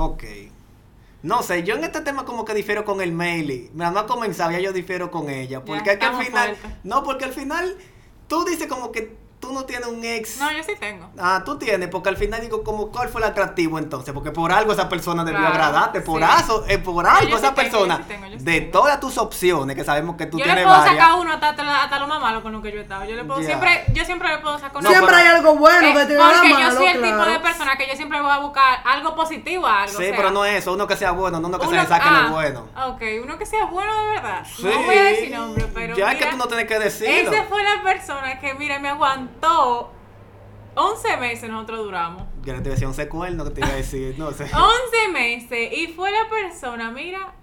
Ok. No sé, yo en este tema como que difiero con el Meili. Mira, no ha comenzado, ya yo difiero con ella. Porque Ya, es que al final. No, porque al final tú dices como que tú no tienes un ex. No, yo sí tengo. Ah, tú tienes, porque al final digo, como, ¿cuál fue el atractivo entonces? Porque por algo esa persona debió Claro, agradarte, por, sí. eso, eh, por algo yo sí esa tengo, yo persona, sí tengo, yo sí de tengo. todas tus opciones, que sabemos que tú yo le tienes puedo varias. sacar uno hasta, hasta, hasta lo más malo con lo que yo he estado. Yo le puedo siempre, yo siempre le puedo sacar uno. No, Siempre pero- hay algo bueno Eh, que te da porque malo, yo soy el tipo de persona que yo siempre voy a buscar algo positivo a algo. Sí, o sea, pero no es eso, uno que sea bueno, no uno que se uno- le saque ah, lo bueno. Ok, uno que sea bueno de verdad. Sí. No voy a decir nombre, pero. ya es que tú no tienes que decirlo. Esa fue la persona que, mira, me aguantó 11 meses nosotros duramos. Yo le te decía un secuerno que te iba a decir, no sé. 11 meses y fue la persona, mira,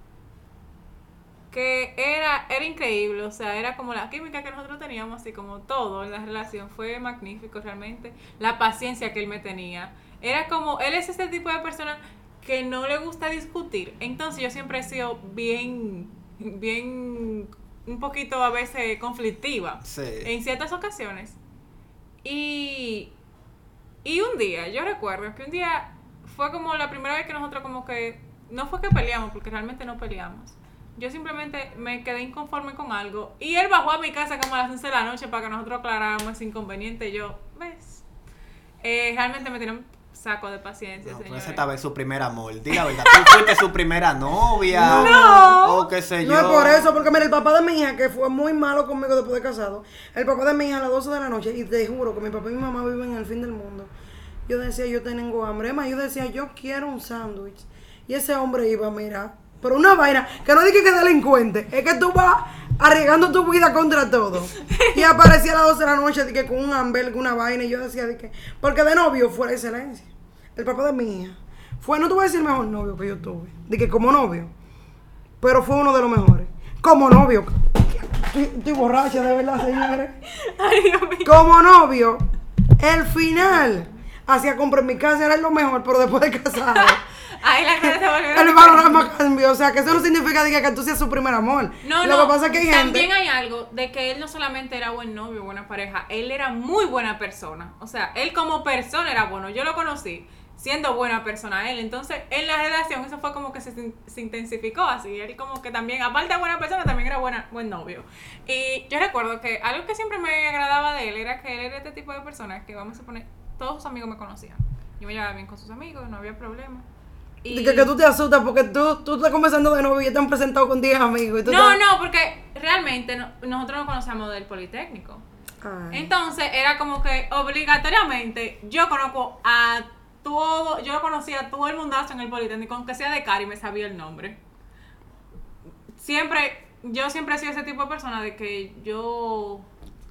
que era, era increíble, o sea, era como la química que nosotros teníamos, así como todo en la relación, fue magnífico realmente, la paciencia que él me tenía, era como, él es ese tipo de persona que no le gusta discutir, entonces yo siempre he sido bien, bien, un poquito a veces conflictiva Sí. en ciertas ocasiones. Y, y un día, yo recuerdo que un día fue como la primera vez que nosotros como que, no fue que peleamos, porque realmente no peleamos. Yo simplemente me quedé inconforme con algo. Y él bajó a mi casa como a las 11 de la noche para que nosotros aclaráramos ese inconveniente. Y yo, ¿ves? Eh, realmente me tiene un saco de paciencia, No, señores. ese estaba en su primer amor. Diga verdad, tú fuiste su primera novia. No. O qué sé yo. No es por eso, porque mira, el papá de mi hija, que fue muy malo conmigo después de casado, el papá de mi hija a las 12 de la noche, y te juro que mi papá y mi mamá viven en el fin del mundo. Yo decía, yo tengo hambre. Es más, yo decía, yo quiero un sándwich. Y ese hombre iba, mira, pero una vaina, que no dije que es delincuente, es que tú vas arriesgando tu vida contra todo. Y aparecía a las 12 de la noche de que con un hamburger, una vaina, y yo decía, de que, porque de novio fue la excelencia. El papá de mi hija. Fue, no te voy a decir el mejor novio que yo tuve, de que como novio pero fue uno de los mejores. Como novio. Estoy, estoy borracha, de verdad, señores. Ay, Dios mío. Como novio, el final hacía compra en mi casa, era lo mejor, pero después de casado, Ay, la cara se volvió el panorama cambió. O sea, que eso no significa diga, que tú seas su primer amor. No, lo no. que pasa es que hay gente. También hay algo de que él no solamente era buen novio, buena pareja, él era muy buena persona. O sea, él como persona era bueno. Yo lo conocí siendo buena persona él. Entonces, en la relación eso fue como que se, se intensificó así. Él como que también, aparte de buena persona, también era buena, buen novio. Y yo recuerdo que algo que siempre me agradaba de él era que él era este tipo de persona que, vamos a poner, todos sus amigos me conocían. Yo me llevaba bien con sus amigos, no había problema. Y... Que, que tú te asustas porque tú, tú estás conversando de novio y te han presentado con 10 amigos. Y tú No, no, porque realmente no- nosotros no conocemos del Politécnico. Ay. Entonces era como que obligatoriamente yo conozco a todo, yo conocía a todo el mundazo en el Politécnico, aunque sea de Cari, me sabía el nombre. Siempre, yo siempre he sido ese tipo de persona de que yo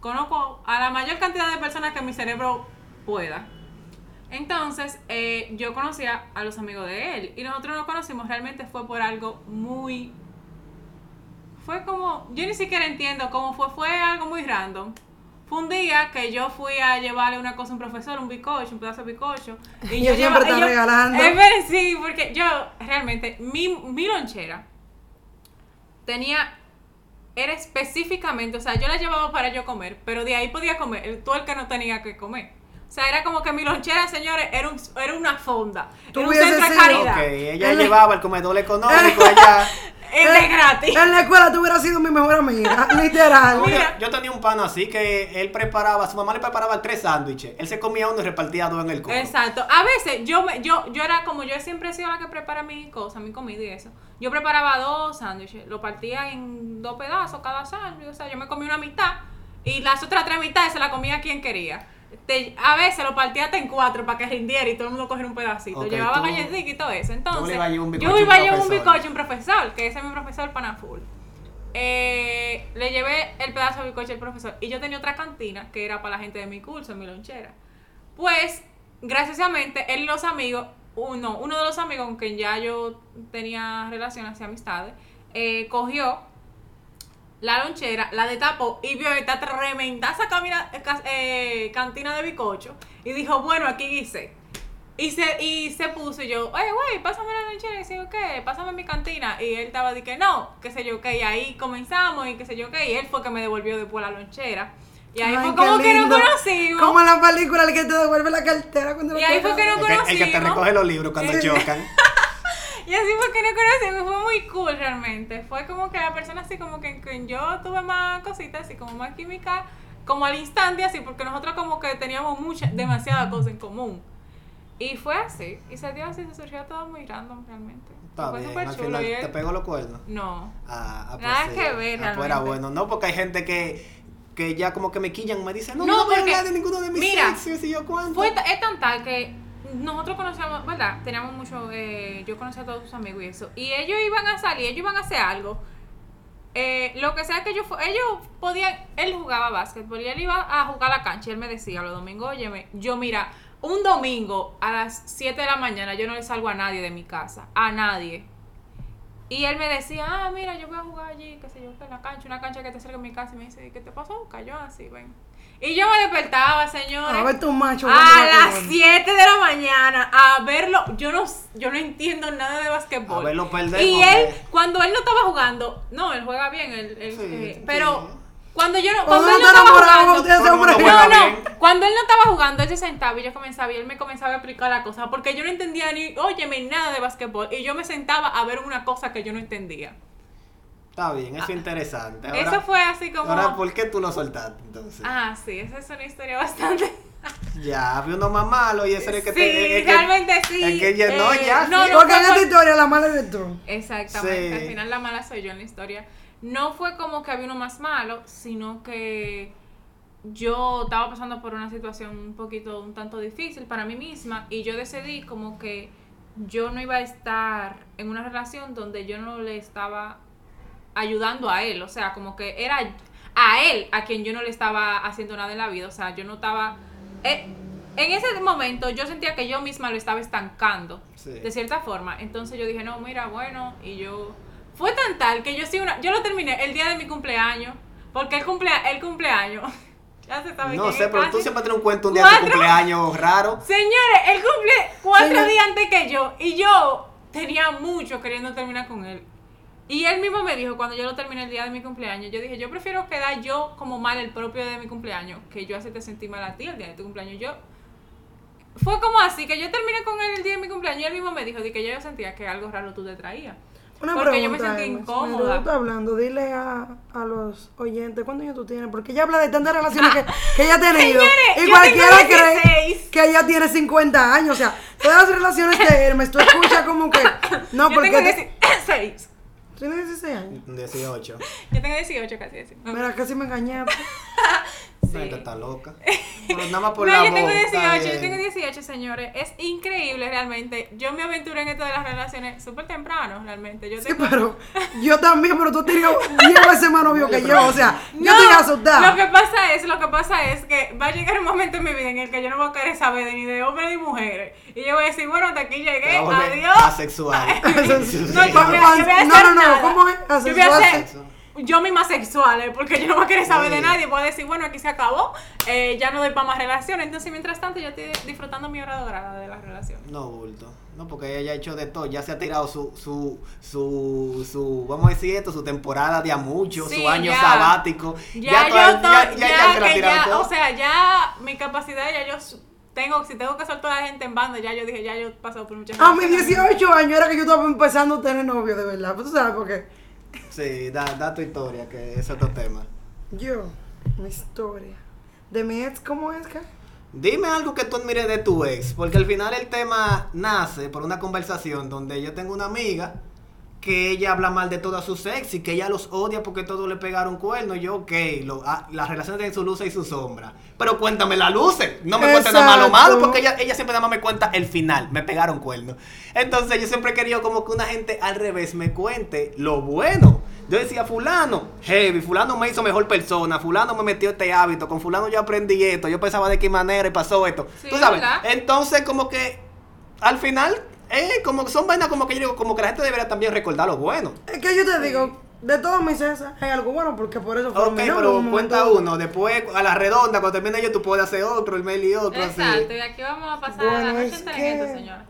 conozco a la mayor cantidad de personas que mi cerebro pueda. Entonces, eh, yo conocía a los amigos de él y nosotros nos conocimos realmente fue por algo muy... Fue como, yo ni siquiera entiendo cómo fue, fue algo muy random. Fue un día que yo fui a llevarle una cosa a un profesor, un bizcocho, un pedazo de bizcocho. Y yo siempre yo- regalando. Es ver- sí, porque yo realmente, mi, mi lonchera tenía, era específicamente, o sea, yo la llevaba para yo comer, pero de ahí podía comer el- todo el que no tenía que comer. O sea, era como que mi lonchera, señores, era, un, era una fonda. Tú Era un centro de caridad. Ella llevaba el comedor económico allá. Es de gratis. En la escuela tú hubieras sido mi mejor amiga, literal. Mira. Yo tenía un pan así que él preparaba, su mamá le preparaba tres sándwiches. Él se comía uno y repartía dos en el coro. Exacto. A veces yo me, yo, yo era como yo siempre he sido la que prepara mi cosa, mi comida y eso. Yo preparaba dos sándwiches, lo partía en dos pedazos cada sándwich, o sea, yo me comía una mitad y las otras tres mitades se la comía quien quería. Te- a veces lo partía hasta en cuatro para que rindiera y todo el mundo cogiera un pedacito. Llevaba galletitas y todo eso. Entonces, yo iba a llevar un bizcocho un profesor, que ese es mi profesor Panaful. Eh, le llevé el pedazo de bizcocho al profesor y yo tenía otra cantina que era para la gente de mi curso, en mi lonchera. Pues, graciosamente, él y los amigos, uno, uno de los amigos con quien ya yo tenía relaciones y amistades, eh, cogió la lonchera, la destapó y vio esta tremendaza camina- eh, eh, cantina de bicocho y dijo, bueno, aquí hice. Y se, y se puso y yo, oye, güey, pásame la lonchera. Y dice, ¿qué? Pásame mi cantina. Y él estaba de que no, qué sé yo, qué. Y ahí comenzamos y qué sé yo, qué. Y él fue que me devolvió después la lonchera. Y ahí Ay, fue como que nos lindo. conocimos. Como en la película el que te devuelve la cartera cuando Y lo ahí fue que pegas. nos El que, el que te conocimos. recoge los libros cuando chocan. Y así fue que nos conocimos, fue muy cool realmente. Fue como que la persona así como que en quien yo tuve más cositas, así como más química, como al instante así, porque nosotros como que teníamos mucha, demasiadas cosas en común. Y fue así, y se dio así, se surgió todo muy random realmente. Está fue bien, al chulo. final y él- te pegó los cuernos. No. Ah, ah, pues Nada sí. que ver, Ah, pues era realmente. bueno. No, porque hay gente que, que ya como que me quillan, me dicen, no, No, no, voy a porque- hablar de ninguno de mis mira, exes y yo cuánto. Fue, es tan tal que nosotros conocíamos, ¿verdad? Teníamos mucho, eh, yo conocía a todos sus amigos y eso. Y ellos iban a salir, ellos iban a hacer algo. Eh, lo que sea que ellos, fu- ellos podían, él jugaba básquetbol y él iba a jugar a la cancha y él me decía los domingos, oye, yo mira, un domingo a las 7 de la mañana yo no le salgo a nadie de mi casa, a nadie. Y él me decía, ah, mira, yo voy a jugar allí, qué sé yo, en la cancha, una cancha que te cerca de mi casa. Y me dice, ¿qué te pasó? Cayó así, ven. Y yo me despertaba, señores. A ver tu macho. A las 7 de la mañana a verlo. Yo no, yo no entiendo nada de basquetbol. A verlo perder, Y él, cuando él no estaba jugando, no, él juega bien, él, él, Sí, eh, sí. pero cuando yo no, Cuando él no estaba jugando. No, no, cuando él no estaba jugando, él se sentaba y yo comenzaba y él me comenzaba a explicar la cosa, porque yo no entendía ni, óyeme, nada de basquetbol, y yo me sentaba a ver una cosa que yo no entendía. Está bien, eso es interesante. Ahora, Eso fue así como... Ahora, ¿por qué tú lo soltaste entonces? Ah, sí, esa es una historia bastante... Ya, había uno más malo y ese era el que sí, te. es que- realmente sí. Es que ya, no, Eh, ya. no, sí. no, Porque en esta historia la mala eres tú. Exactamente, Sí. al final la mala soy yo en la historia. No fue como que había uno más malo, sino que yo estaba pasando por una situación un poquito, un tanto difícil para mí misma y yo decidí como que yo no iba a estar en una relación donde yo no le estaba ayudando a él, o sea, como que era a él a quien yo no le estaba haciendo nada en la vida, o sea, yo no estaba... eh, en ese momento yo sentía que yo misma lo estaba estancando, Sí. de cierta forma. Entonces yo dije, no, mira, bueno, y yo... Fue tan tal que yo sí una... Yo lo terminé el día de mi cumpleaños, porque el, cumple, el cumpleaños... ya se sabe No sé, es pero casi. tú siempre tienes un cuento un día de tu cumpleaños raro. Señores, él cumple cuatro Señor. días antes que yo y yo tenía mucho queriendo terminar con él. Y él mismo me dijo, cuando yo lo terminé el día de mi cumpleaños, yo dije, yo prefiero quedar yo como mal el propio día de mi cumpleaños, que yo hacerte sentir mal a ti el día de tu cumpleaños. Yo fue como así, que yo terminé con él el día de mi cumpleaños y él mismo me dijo de que yo sentía que algo raro tú te traías. Una Porque yo me pregunta, sentí Hermes, incómoda. tú estás hablando, dile a, a los oyentes cuántos años tú tienes, porque ella habla de tantas relaciones que, que ella ha tenido. Señores, y cualquiera cree 16. que ella tiene 50 años. O sea, todas las relaciones de Hermes, tú escuchas como que. No, yo porque. tengo te- 16. Tienes 16 años. 18. Yo tengo 18 casi. así. Mira, casi me engañaste. Gente está loca. Pero nada más por no, la yo tengo voz, está 18, yo tengo 18, señores. Es increíble realmente. Yo me aventuré en esto de las relaciones súper temprano, realmente. Yo Sí, tengo... pero yo también, pero tú tienes 10 veces más novio que yo. O sea, yo No, estoy asustada. Lo que pasa es, lo que pasa es que va a llegar un momento en mi vida en el que yo no voy a querer saber de ni de hombres ni mujeres. Y yo voy a decir, bueno, hasta aquí llegué, adiós. asexual. No, yo voy a- yo voy a hacer No, no, no, nada. ¿cómo es? Yo voy a Asexual. Yo misma sexual, ¿eh? porque yo no voy a querer saber de nadie. Voy a decir, bueno, aquí se acabó, eh, ya no doy para más relaciones. Entonces, mientras tanto, yo estoy disfrutando mi hora dorada de las relaciones. No, bulto. No, porque ella ya ha hecho de todo. Ya se ha tirado su, su, su, su, vamos a decir esto, su temporada de a mucho, Sí, su año ya. sabático. Ya, toda- yo to- ya, ya, ya, ya se la ha que tirado ya, todo. o sea, ya mi capacidad, ya yo tengo, si tengo que hacer toda la gente en banda, ya yo dije, ya yo he pasado por muchas A mis relaciones. 18 años era que yo estaba empezando a tener novio, de verdad. ¿Tú sabes por qué? Sí, da, da tu historia, que es otro tema. Yo, mi historia. De mi ex, ¿cómo es que? Dime algo que tú admires de tu ex, porque al final el tema nace por una conversación donde yo tengo una amiga que ella habla mal de todas sus ex y que ella los odia porque todos le pegaron cuernos. Yo, ok, lo, ah, las relaciones tienen su luz y su sombra. Pero cuéntame las luces. No me cuentes nada malo malo porque ella, ella siempre nada más me cuenta el final. Me pegaron cuernos. Entonces yo siempre he querido como que una gente al revés me cuente lo bueno. Yo decía, fulano, heavy, fulano me hizo mejor persona, fulano me metió este hábito, con fulano yo aprendí esto, yo pensaba de qué manera y pasó esto. Sí, Tú sabes, ¿verdad? entonces como que al final, eh, como que son vainas como que yo digo, como que la gente debería también recordar lo bueno. Es que yo te digo, de todos mis exes hay algo bueno porque por eso fueron Ok, novios pero un cuenta uno, después a la redonda, cuando termine yo, tú puedes hacer otro, el mail y otro, Exacto, así. y aquí vamos a pasar a la noche es que- señora.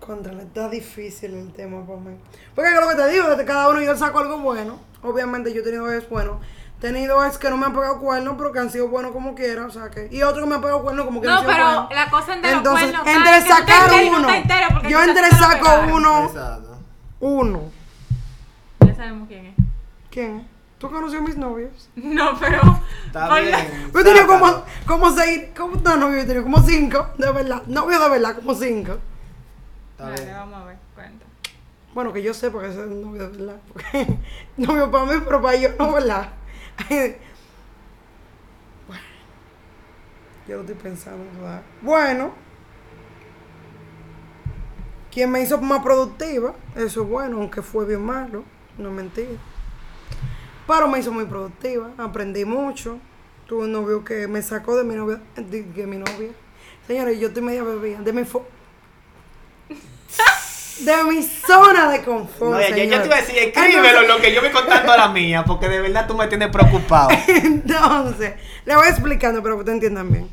Contra, está difícil el tema para mí. Porque es lo que te digo, cada uno yo saco algo bueno. Obviamente yo he tenido es bueno. Tenido es que no me han pegado cuernos, pero que han sido buenos como quiera, o sea que. Y otros que me han pegado cuernos como que No, han sido pero buenos. la cosa entre los cuernos, entre sacar no uno, yo entre saco uno, Exacto. uno. Ya sabemos quién es. ¿Quién? ¿Tú conoces a mis novios? No, pero. Está bien. Yo tenía como, como seis, ¿cómo no novios? Yo tenía como cinco, de verdad. Novios de verdad, como cinco. Está Vale, bien. vamos a ver, cuenta. Bueno, que yo sé porque ese es novio de verdad. Porque novio para mí, pero para ellos no, ¿verdad? Bueno, yo lo estoy pensando, ¿verdad? Bueno, quien me hizo más productiva, eso es bueno, aunque fue bien malo, no es mentira. Pero me hizo muy productiva, aprendí mucho. Tuve un novio que me sacó de mi novia, de, de mi novia. Señores, yo estoy media bebida, de mi de mi zona de confort. No, ya, ya te señores. iba a decir, escríbelo Entonces- lo que yo voy contando a la mía, porque de verdad tú me tienes preocupado. Entonces, le voy explicando, pero que te entiendan bien.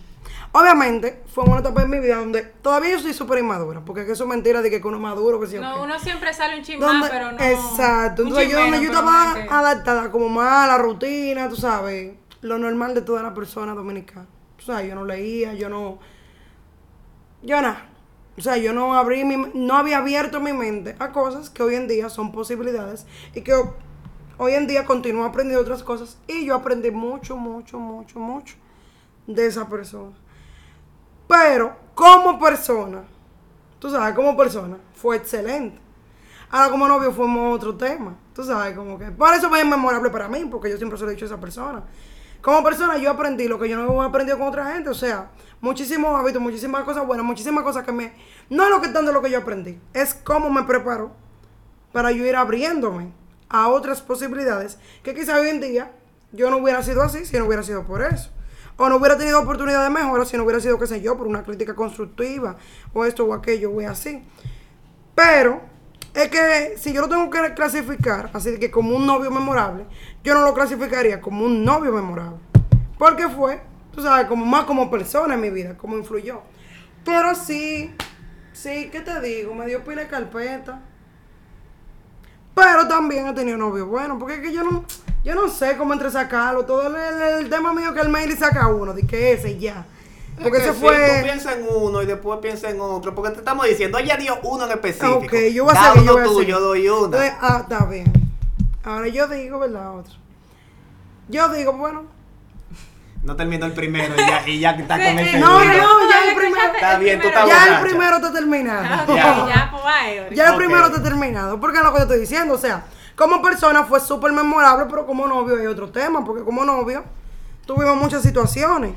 Obviamente, fue una etapa de mi vida donde todavía yo soy súper inmadura, porque es que eso es mentira de que uno es maduro, que sí No, uno siempre sale un más, pero no. Exacto. Entonces yo donde yo estaba no adaptada como más a la rutina, tú sabes, lo normal de toda la persona dominicana. O sea, yo no leía, yo no. Yo nada. O sea, yo no abrí mi, no había abierto mi mente a cosas que hoy en día son posibilidades y que ho- hoy en día continúo aprendiendo otras cosas y yo aprendí mucho, mucho, mucho, mucho de esa persona. Pero como persona, tú sabes, como persona, fue excelente. Ahora como novio fuimos otro tema. Tú sabes, como que... Por eso es memorable para mí, porque yo siempre se lo he dicho a esa persona. Como persona yo aprendí lo que yo no he aprendido con otra gente. O sea, muchísimos hábitos, muchísimas cosas buenas, muchísimas cosas que me... No es lo que tanto lo que yo aprendí. Es cómo me preparo para yo ir abriéndome a otras posibilidades que quizá hoy en día yo no hubiera sido así si no hubiera sido por eso. O no hubiera tenido oportunidad de mejora si no hubiera sido, qué sé yo, por una crítica constructiva o esto o aquello o así. Pero es que si yo lo tengo que clasificar, así que como un novio memorable, yo no lo clasificaría como un novio memorable. Porque fue, tú sabes, como más como persona en mi vida, como influyó. Pero sí, sí, ¿qué te digo? Me dio pila de carpeta. Pero también he tenido novios buenos, porque es que yo no, yo no sé cómo entre sacarlo. Todo el, tema mío que el mail y saca uno, de que ese y ya. Porque sí, fue. Tú piensas en uno y después piensas en otro, porque te estamos diciendo, ella dio uno en específico. Ok, yo voy a seguir, yo uno voy a tú, yo doy una. Entonces, ah, está bien. Ahora yo digo, ¿verdad? Otro. Yo digo, bueno. No terminó el primero y ya, y ya está Sí, con el segundo. No, no, ya el primero- Está bien, tú estás Ya el primero está terminado. Ah, Ya. ya, pues. Ya el primero está terminado. Porque es lo que te estoy diciendo. O sea, como persona fue súper memorable, pero como novio hay otro tema. Porque como novio tuvimos muchas situaciones.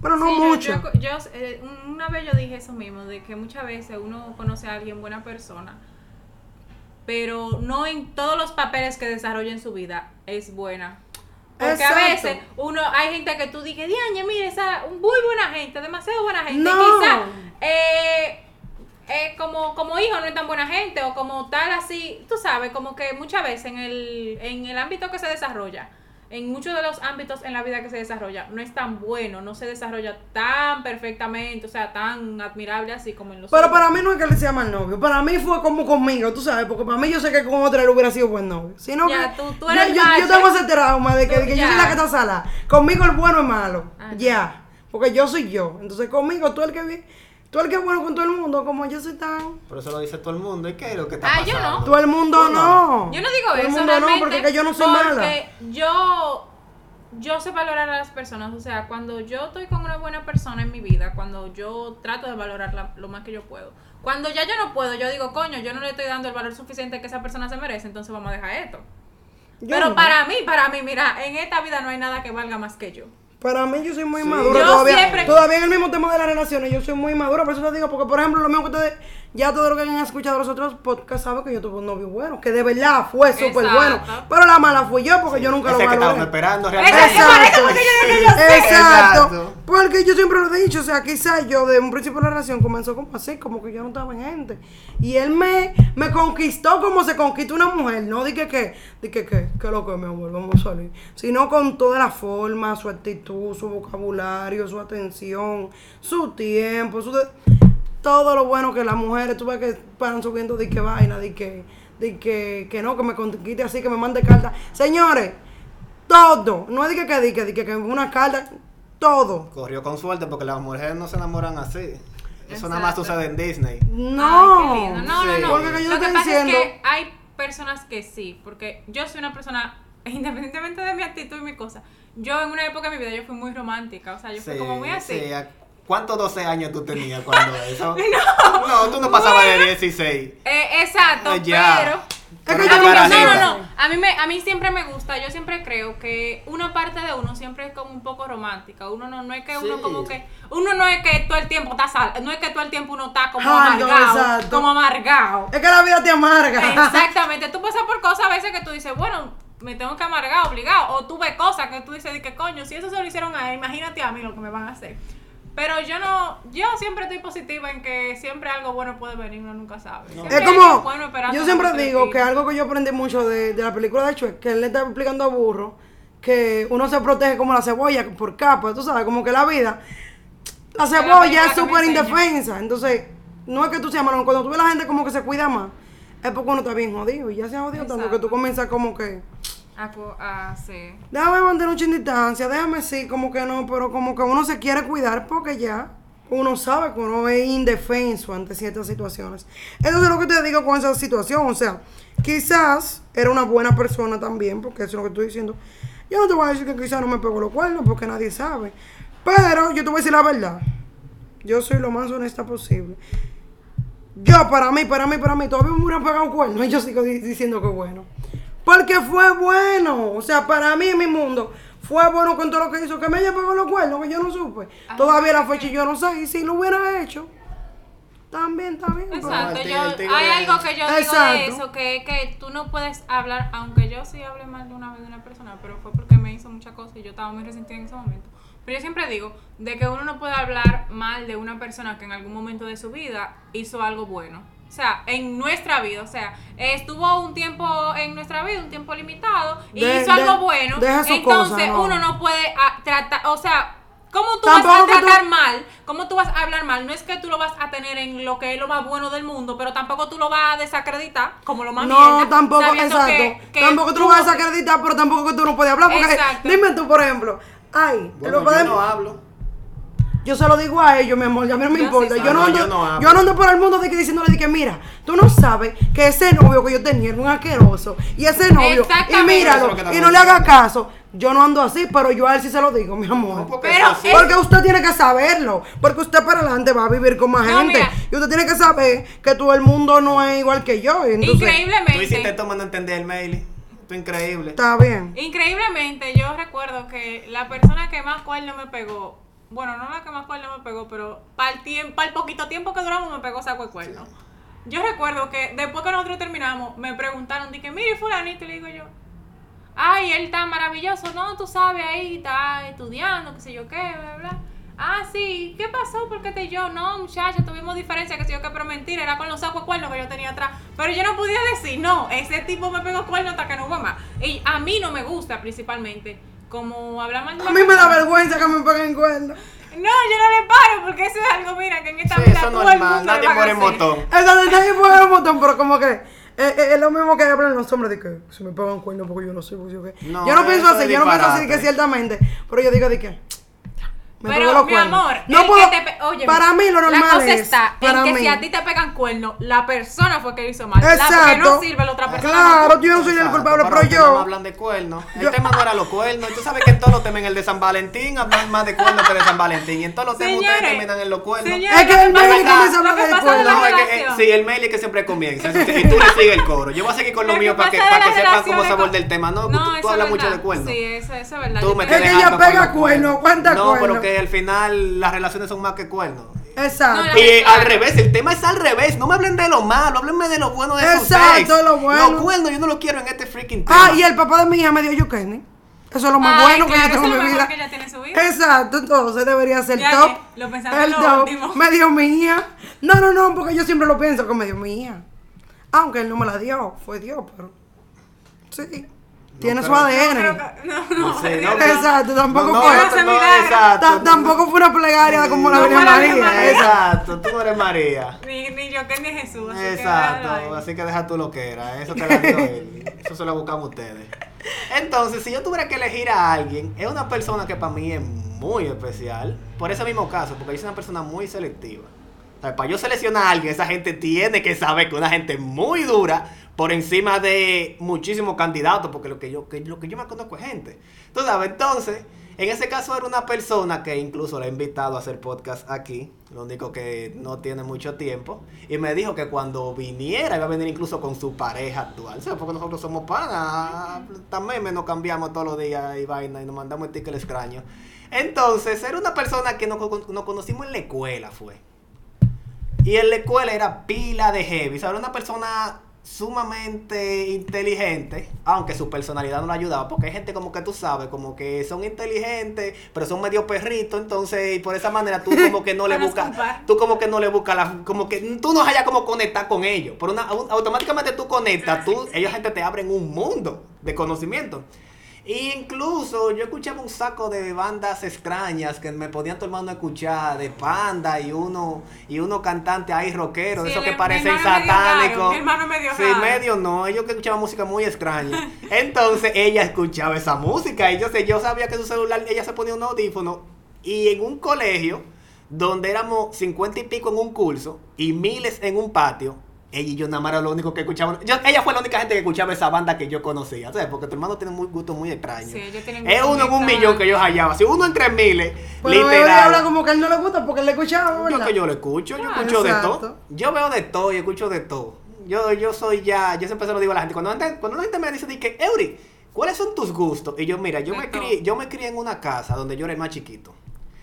Bueno, no Sí, yo- mucho. Yo, yo, eh, una vez yo dije eso mismo, de que muchas veces uno conoce a alguien buena persona, pero no en todos los papeles que desarrolla en su vida es buena. Porque Exacto. a veces uno hay gente que tú dices, Diañe, mire, esa muy buena gente, demasiado buena gente. No. Quizá eh, eh, como, como hijo no es tan buena gente o como tal así, tú sabes, como que muchas veces en el, en el ámbito que se desarrolla, en muchos de los ámbitos en la vida que se desarrolla, no es tan bueno, no se desarrolla tan perfectamente, o sea, tan admirable así como en los Pero otros. para mí no es que le sea mal novio. Para mí fue como conmigo, tú sabes. Porque para mí yo sé que con otra él hubiera sido buen novio. Sino Ya, que tú- tú yo- eres yo, yo macho. tengo ese trauma de que, Tú- de que yo soy la que está sala. Conmigo el bueno es malo. Ah, ya. Porque yo soy yo. Entonces conmigo tú el que vi- tú el que es bueno con todo el mundo. Como yo soy tan. Por eso lo dice todo el mundo. ¿Y qué es lo que está Ah, yo no. pasando? Todo el mundo no. Yo no digo Todo el eso mundo realmente no, porque es que yo no soy mala. porque yo yo sé valorar a las personas, o sea, cuando yo estoy con una buena persona en mi vida, cuando yo trato de valorarla lo más que yo puedo. Cuando ya yo no puedo, yo digo, coño, yo no le estoy dando el valor suficiente que esa persona se merece, entonces vamos a dejar esto. Yo Pero no. para mí, para mí, mira, en esta vida no hay nada que valga más que yo. Para mí yo soy muy Sí. madura Yo todavía. siempre- Todavía en el mismo tema de las relaciones, yo soy muy madura, por eso te digo, porque por ejemplo, lo mismo que ustedes, ya todo lo que han escuchado los otros podcasts saben que yo tuve un novio bueno, que de verdad fue súper bueno. Pero la mala fui yo porque yo nunca Ese lo que valoré. esperando realmente. que porque dije, yo sé. Exacto. Exacto. Porque yo siempre lo he dicho, o sea, quizás yo de un principio de la relación comenzó como así, como que yo no estaba en gente. Y él me, me conquistó como se conquista una mujer, no dije que, dije que, que lo que mi amor, vamos a salir. Sino con toda la forma, su actitud, su vocabulario, su atención, su tiempo, su de- todo lo bueno que las mujeres, tú ves que paran subiendo de que vaina, de que, de que, que no, que me conquiste así, que me mande carta. Señores, Todo. No es de que que di que, di que, que una carta. Todo. Corrió con suerte porque las mujeres no se enamoran así. Eso nada más sucede en Disney. No. Ay, qué lindo. No, no, no. Porque yo Lo que pasa diciendo- es que hay personas que sí, porque yo soy una persona, independientemente de mi actitud y mi cosa, yo en una época de mi vida yo fui muy romántica, o sea, yo fui como muy así. sí. ¿A ¿Cuántos 12 años tú tenías cuando eso? no. tú no pasabas de 16. Eh, exacto, Eh, ya. pero... Es que A yo mí, no, no, no. A mí, me, a mí siempre me gusta, yo siempre creo que una parte de uno siempre es como un poco romántica. Uno no, no es que uno como que, uno no es que todo el tiempo está sal, no es que todo el tiempo uno está como amargado, exacto. como amargado. Es que la vida te amarga. Exactamente, tú pasas por cosas a veces que tú dices, bueno, me tengo que amargar, obligado, o tú ves cosas que tú dices, de que coño, si eso se lo hicieron a él, imagínate a mí lo que me van a hacer. Pero yo no, yo siempre estoy positiva en que siempre algo bueno puede venir, uno nunca sabe. Es como, bueno yo siempre digo que algo que yo aprendí mucho de, de la película de Shrek, que él le está explicando a Burro, que uno se protege como la cebolla por capa, tú sabes, como que la vida, la la cebolla es súper indefensa, entonces, no es que tú seas malo, cuando tú ves la gente como que se cuida más, es porque uno está bien jodido, y ya se ha jodido tanto que tú comienzas como que, Pues, ah, sí. déjame mantener un chin distancia, déjame sí, como que no, pero como que uno se quiere cuidar porque ya uno sabe que uno es indefenso ante ciertas situaciones. Eso es lo que te digo con esa situación, o sea, quizás era una buena persona también, porque eso es lo que estoy diciendo. Yo no te voy a decir que quizás no me pegó los cuernos, porque nadie sabe. Pero yo te voy a decir la verdad. Yo soy lo más honesta posible. Yo, para mí, para mí, para mí, todavía me hubieran pegado cuernos y yo sigo di- diciendo que bueno. Porque fue bueno. O sea, para mí en mi mundo fue bueno con todo lo que hizo. Que me haya pegado los cuernos, que yo no supe. Ajá. Todavía la fecha y yo no sé. Y si lo hubiera hecho, también está bien. pero- Exacto, tigre- yo, tigre- hay algo que yo digo Exacto. de eso, que, que tú no puedes hablar, aunque yo sí hablé mal de una vez de una persona, pero fue porque me hizo muchas cosas y yo estaba muy resentida en ese momento. Pero yo siempre digo de que uno no puede hablar mal de una persona que en algún momento de su vida hizo algo bueno. O sea, en nuestra vida, o sea, estuvo un tiempo en nuestra vida, un tiempo limitado, y De- hizo algo bueno. deja su Entonces, cosa, no. uno no puede ah, tratar, o sea, ¿cómo tú Tampoco vas a tú- tratar mal? ¿Cómo tú vas a hablar mal? No es que tú lo vas a tener en lo que es lo más bueno del mundo, pero tampoco tú lo vas a desacreditar como lo más No, mierda, tampoco, exacto. que- que tampoco tú lo vas a desacreditar, pero tampoco que tú no puedes hablar. Porque, Exacto. dime tú, por ejemplo, ay, Bueno, yo no hablo. Yo se lo digo a ellos, mi amor, ya a mí no me importa. yo, no No, ando, yo no hablo. yo no ando por el mundo de que diciéndole de que, mira, tú no sabes que ese novio que yo tenía era un asqueroso. Y ese novio, y míralo, y no le haga caso. Yo no ando así, pero yo a él sí se lo digo, mi amor. No, porque Pero es- Porque usted tiene que saberlo. Porque usted para adelante va a vivir con más No, gente. mira. Y usted tiene que saber que todo el mundo no es igual que yo. Entonces, Tú hiciste Increíblemente, tomando a entender, Meili. Esto es increíble. está bien. increíblemente, yo recuerdo que la persona que más cuerno me pegó, bueno, no la que más cuerno me pegó, pero para el, tiempo, para el poquito tiempo que duramos me pegó saco de cuerno. Yo recuerdo que después que nosotros terminamos, me preguntaron, dije, mire, fulanito, y le digo yo, ay, él está maravilloso, no, tú sabes, ahí está estudiando, qué sé yo qué, bla, bla. Ah, sí, ¿qué pasó? ¿Por qué te yo? No, muchacha, tuvimos diferencia, que sé yo qué, pero mentira, era con los sacos de cuernos que yo tenía atrás. Pero yo no podía decir, no, ese tipo me pegó cuerno hasta que no hubo más. Y a mí no me gusta, principalmente, como de A mí me da vergüenza que me peguen cuernos. No, yo no le paro, porque eso es algo, mira, que en esta Sí, vida es todo el normal. mundo le Nadie muere motón. Esa de nadie puede un montón, pero como que eh, eh, es lo mismo que hablan los hombres de que se me pegan cuernos porque yo no soy pues, yo qué. No, yo no pienso así, yo no pienso así que ciertamente, pero yo digo de que me Pero, los mi cuernos. amor, no puedo, que te pe- óyeme, para mí lo normal La cosa es, está para en que mí, si a ti te pegan cuernos, la persona fue que hizo mal. La Exacto. no sirve la otra persona. Claro, yo no soy el culpable, pero yo hablan de cuernos. El yo- tema no era los cuernos. Tú sabes que en todos los temas, en el de San Valentín, hablan más de cuernos que de San Valentín. Y en todos los temas ustedes terminan en los cuernos. señores, Es que el lo comienza a hablar que de cuernos. No, es que, eh, sí, el mail es que siempre comienza. y tú le sigues el coro. Yo voy a seguir con lo, mío para que, para sepan cómo se aborda el tema. No, No, tú, hablas es mucho de verdad. cuernos. Sí, eso, eso es verdad. Tú me Es que tienes ella pega cuernos, ¿cuántas No, cuernos? pero que al final las relaciones son más que cuernos. Exacto. No, Y al revés, el tema es al revés. No me hablen de lo malo, háblenme de lo bueno de Exacto, sex. lo bueno. Cuernos yo no lo quiero en este freaking tema. Ah, y el papá de mi hija me dio yo Kenny. Eso es lo más Ay, bueno que yo tengo en lo mi vida. que ella tiene en su vida. Exacto, entonces debería ser Ya top. que lo el lo top. último. Me dio mi hija. No, no, no, porque yo siempre lo pienso que me dio mi hija. Aunque él no me la dio, fue Dios, pero. Sí. Tiene su ADN. No, no, No. Exacto, tampoco no, fue. no, no, exacto. Ta- tampoco fue una plegaria como la No Virgen fue la Virgen María. María. Exacto. Tú no eres María. Ni, ni yo que ni Jesús. así que déjalo Exacto, ahí. así que deja tú lo que era. Eso te lo dio él. Eso se lo buscamos ustedes. Entonces, si yo tuviera que elegir a alguien, es una persona que para mí es muy especial. Por ese mismo caso, porque yo soy una persona muy selectiva. O para yo seleccionar a alguien, esa gente tiene que saber que una gente muy dura por encima de muchísimos candidatos, porque lo que yo, que, lo que yo me conozco es gente. Tú entonces, en ese caso era una persona que incluso la he invitado a hacer podcast aquí, lo único que no tiene mucho tiempo, y me dijo que cuando viniera iba a venir incluso con su pareja actual, ¿sabes? Porque nosotros somos panas, también nos cambiamos todos los días y vaina y nos mandamos tickets extraños. Entonces, era una persona que nos, nos conocimos en la escuela, fue. Y en la escuela era pila de heavy, ¿sabes? Era una persona sumamente inteligente, aunque su personalidad no lo ayudaba, porque hay gente como que tú sabes, como que son inteligentes, pero son medio perritos, entonces y por esa manera tú como que no le buscas, tú como que no le buscas la, como que tú no hayas como conectar con ellos, por una, au- automáticamente tú conectas, tú, ellos gente te abren un mundo de conocimiento. Incluso yo escuchaba un saco de bandas extrañas que me podían el mundo escuchar, de panda y uno y uno cantante ahí rockero, Sí, esos el- que parecen satánicos. mi hermano medio sí, raro. medio no, ellos que escuchaban música muy extraña. Entonces ella escuchaba esa música y yo sé, yo sabía que su celular, ella se ponía un audífono y en un colegio donde éramos cincuenta y pico en un curso y miles en un patio. Ella y yo nada más era lo único que escuchaba. Yo- ella fue la única gente que escuchaba esa banda que yo conocía, ¿sabes? Porque tu hermano tiene un gusto muy extraño. Sí, ellos tienen es uno en muy un millón que yo hallaba. Si uno en tres miles, Pero él literal. habla como que a él no le gusta porque él le escuchaba, Yo ¿verdad? que yo lo escucho, yo Ah, escucho de todo. Yo veo de todo y escucho de todo. Yo, yo soy ya, yo siempre se lo digo a la gente. Cuando, la gente- cuando la gente me dice, di que, Eury, ¿cuáles son tus gustos? Y yo, mira, yo De me, todo. crié, yo me crié en una casa donde yo era el más chiquito.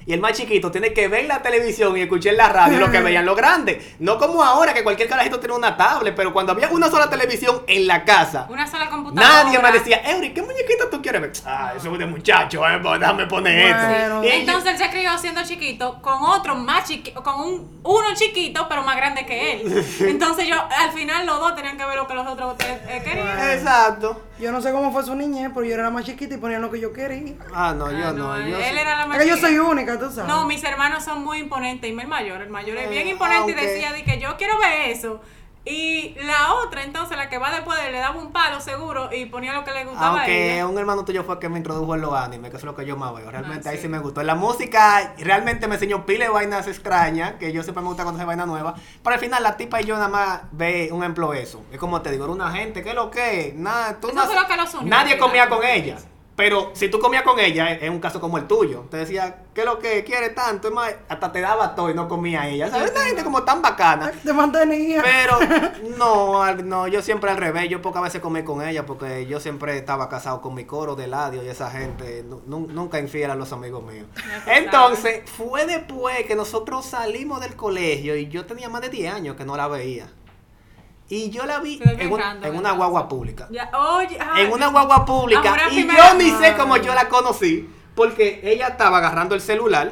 Y el más chiquito tiene que ver la televisión y escuchar la radio lo que veían los grandes. No como ahora que cualquier carajito tiene una tablet, pero cuando había una sola televisión en la casa, Una sola computadora. nadie me decía, Eury, ¿qué muñequito tú quieres ver? Ah, eso es de muchacho, eh, pues, déjame poner Bueno. esto. Y yo- Entonces él se crió siendo chiquito con otro más chiquito, con un uno chiquito pero más grande que él. Entonces yo al final los dos tenían que ver lo que los otros eh, querían. Exacto. Yo no sé cómo fue su niñez, pero yo era la más chiquita y ponía lo que yo quería. Ah, no, yo Ah, no. yo él era la más Es que yo soy única, tú sabes. No, mis hermanos son muy imponentes y el mayor, el mayor es bien Eh, imponente y decía de que yo quiero ver eso. Y la otra, entonces, la que va después le daba un palo seguro y ponía lo que le gustaba a Aunque ella. un hermano tuyo fue el que me introdujo en los animes, que eso es lo que yo más veo. Realmente Ah, ahí sí. sí me gustó. La música realmente me enseñó pile de vainas extrañas, que yo siempre me gusta conocer vainas nuevas. Pero al final la tipa y yo nada más ve un ejemplo de eso. Es como te digo, era una gente, ¿qué es lo que? Nada, tú Eso no- fue lo que los unió, Nadie comía con ella. Pero si tú comías con ella, es un caso como el tuyo. Te decía, ¿qué es lo que quiere tanto? Es más, hasta te daba todo y no comía ella. ¿Sabes? Una gente como tan bacana. Te mantenía. Pero no, no, yo siempre al revés, yo pocas veces comí con ella porque yo siempre estaba casado con mi coro de ladio y esa gente nu- nu- nunca infiel a los amigos míos. Entonces, fue después que nosotros salimos del colegio y yo tenía más de 10 años que no la veía. Y yo la vi en, un- una guagua pública. Ya, ay, En una guagua pública. Y primera yo ni sé cómo yo la conocí. Porque ella estaba agarrando el celular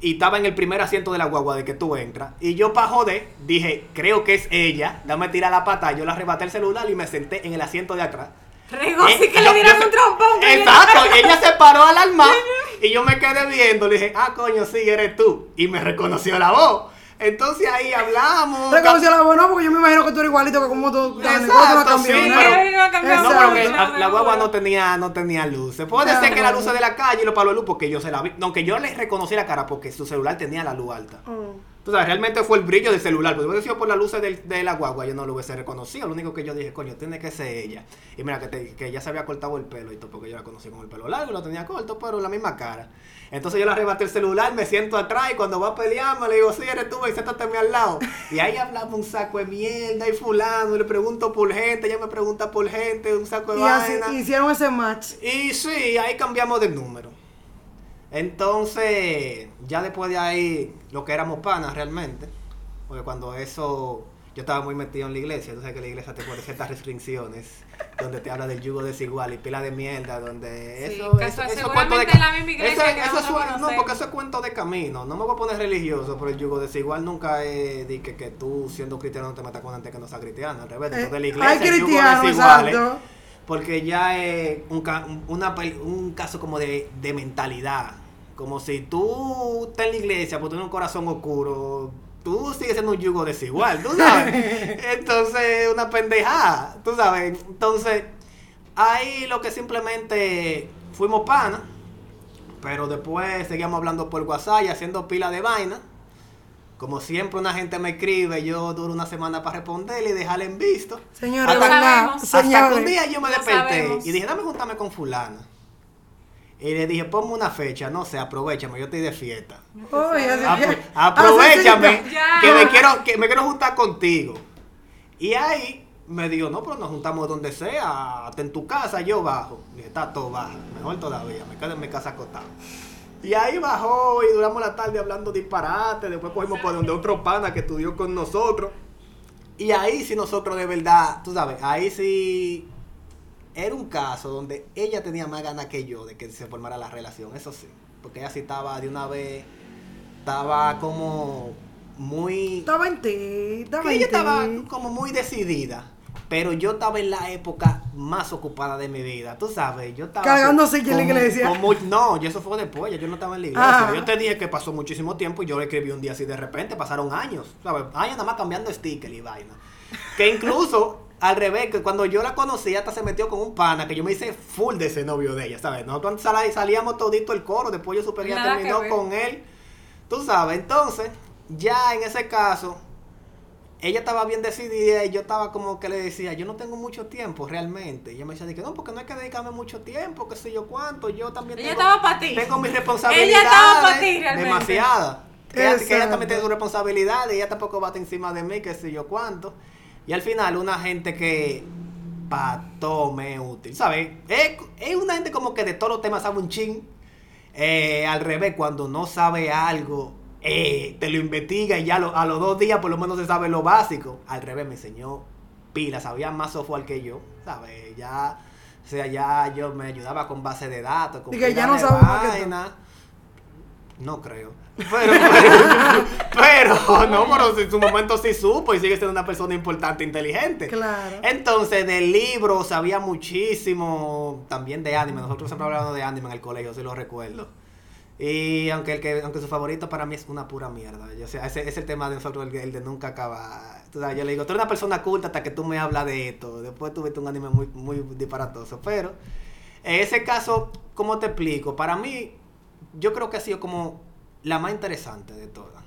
y estaba en el primer asiento de la guagua de que tú entras. Y yo, para joder, dije, creo que es ella. Dame tirar la pata. Yo le arrebaté el celular y me senté en el asiento de atrás. Regó, sí Eh, que yo- le dieron un trompón. que Exacto, ella se paró al alma y yo me quedé viendo. Le dije, ah, coño, sí, eres tú. Y me reconoció la voz. Entonces ahí hablamos. A la porque yo me imagino que tú eres igualito que como tú Exacto, la sí, pero- no porque mucho, la, la guagua no tenía, no tenía luces. Puedo decir Ah, que bueno. luces de la calle y los palos de luz porque yo se la vi. Aunque yo le reconocí la cara porque su celular tenía la luz alta. Oh. Tú sabes, realmente fue el brillo del celular. Porque si hubiese sido por las luces del- de, la guagua, yo no lo hubiese reconocido. Lo único que yo dije, coño, tiene que ser ella. Y mira, que, te- que ella se había cortado el pelo y todo, porque yo la conocí con el pelo largo lo tenía corto, pero la misma cara. Entonces yo le arrebaté el celular, me siento atrás y cuando va a pelear me le digo, sí, eres tú, y siéntate a mí al lado. Y ahí hablamos un saco de mierda y fulano, y le pregunto por gente, ella me pregunta por gente, un saco de Y así hicieron ese match. Y sí, ahí cambiamos de número. Entonces, ya después de ahí, lo que éramos panas realmente, porque cuando eso, yo estaba muy metido en la iglesia, entonces que la iglesia te pone ciertas restricciones, donde te habla del yugo desigual y pila de mierda, donde Sí, eso, eso, eso cuento de la misma iglesia eso- que eso nosotros es- no, porque eso es cuento de camino, no me voy a poner religioso, pero el yugo desigual nunca es de que, que tú siendo cristiano no te metas con gente que no sea cristiana, al revés, de la Eh, iglesia el yugo desigual, ¿eh? Porque ya es un, una un caso como de, de mentalidad. Como si tú estás en la iglesia, porque tienes un corazón oscuro, tú sigues siendo un yugo desigual, ¿tú sabes? Entonces, una pendejada, ¿tú sabes? Entonces, ahí lo que simplemente fuimos panas, pero después seguíamos hablando por WhatsApp y haciendo pila de vaina. Como siempre una gente me escribe, yo duro una semana para responderle y dejarle en visto. Señores, sabemos. Hasta que un día yo me desperté y dije, dame juntarme con fulana. Y le dije, ponme una fecha, no sé, aprovechame, yo estoy de fiesta. Oye, así Apro- que- aprovechame Ya. que me quiero que me quiero juntar contigo. Y ahí me dijo, no, pero nos juntamos donde sea, hasta en tu casa yo bajo. Y dije, está todo baja, mejor todavía, me quedo en mi casa acostado. Y ahí bajó y duramos la tarde hablando disparate, después cogimos por donde otro pana que estudió con nosotros. Y ahí sí nosotros de verdad, tú sabes, ahí sí era un caso donde ella tenía más ganas que yo de que se formara la relación, eso sí. Porque ella sí estaba de una vez, estaba como muy... Estaba en ti, estaba ella estaba como muy decidida. Pero yo estaba en la época más ocupada de mi vida, tú sabes, yo estaba... Cargándose en la iglesia. con muy- no, y eso fue después, ya yo no estaba en la iglesia. Ah. Yo te dije que pasó muchísimo tiempo y yo le escribí un día así de repente, pasaron años, ¿sabes? Años nada más cambiando sticker y vaina. Que incluso, al revés, que cuando yo la conocí, hasta se metió con un pana, que yo me hice full de ese novio de ella, ¿sabes? Nosotros sal- salíamos todito el coro, después yo supe que ella terminó con él. Tú sabes, entonces, ya en ese caso, ella estaba bien decidida y yo estaba como que le decía, yo no tengo mucho tiempo realmente. Y ella me decía, que no, porque no hay que dedicarme mucho tiempo, qué sé yo cuánto, yo también Ella tengo, estaba ti. tengo mis responsabilidades. Ella estaba pa' ti, realmente. Demasiadas. Que ella, que ella Exacto. también tiene sus responsabilidades, ella tampoco bate encima de mí, qué sé yo cuánto. Y al final, una gente que pa' todo me es útil, ¿sabes? Es, es una gente como que de todos los temas sabe un chin. Eh, al revés, cuando no sabe algo, eh, te lo investiga y ya lo- a los dos días por lo menos se sabe lo básico. Al revés, me enseñó pila, sabía más software que yo, ¿sabes? Ya, o sea, ya yo me ayudaba con base de datos, con Y que pila ya no de sabe más que tú. vaina. No creo. Pero, pero, pero, no, pero en su momento sí supo y sigue siendo una persona importante, inteligente. Claro. Entonces, del libro sabía muchísimo, también de anime. Nosotros siempre hablábamos de anime en el colegio, sí lo recuerdo. Y aunque el que aunque su favorito para mí es una pura mierda. Yo, o sea, ese es el tema de nosotros, el, de- el de nunca acabar. Sabes, yo le digo, tú eres una persona culta hasta que tú me hablas de esto. Después tú viste un anime muy, muy disparatoso. Pero, en ese caso, ¿cómo te explico? Para mí, yo creo que ha sido como la más interesante de todas.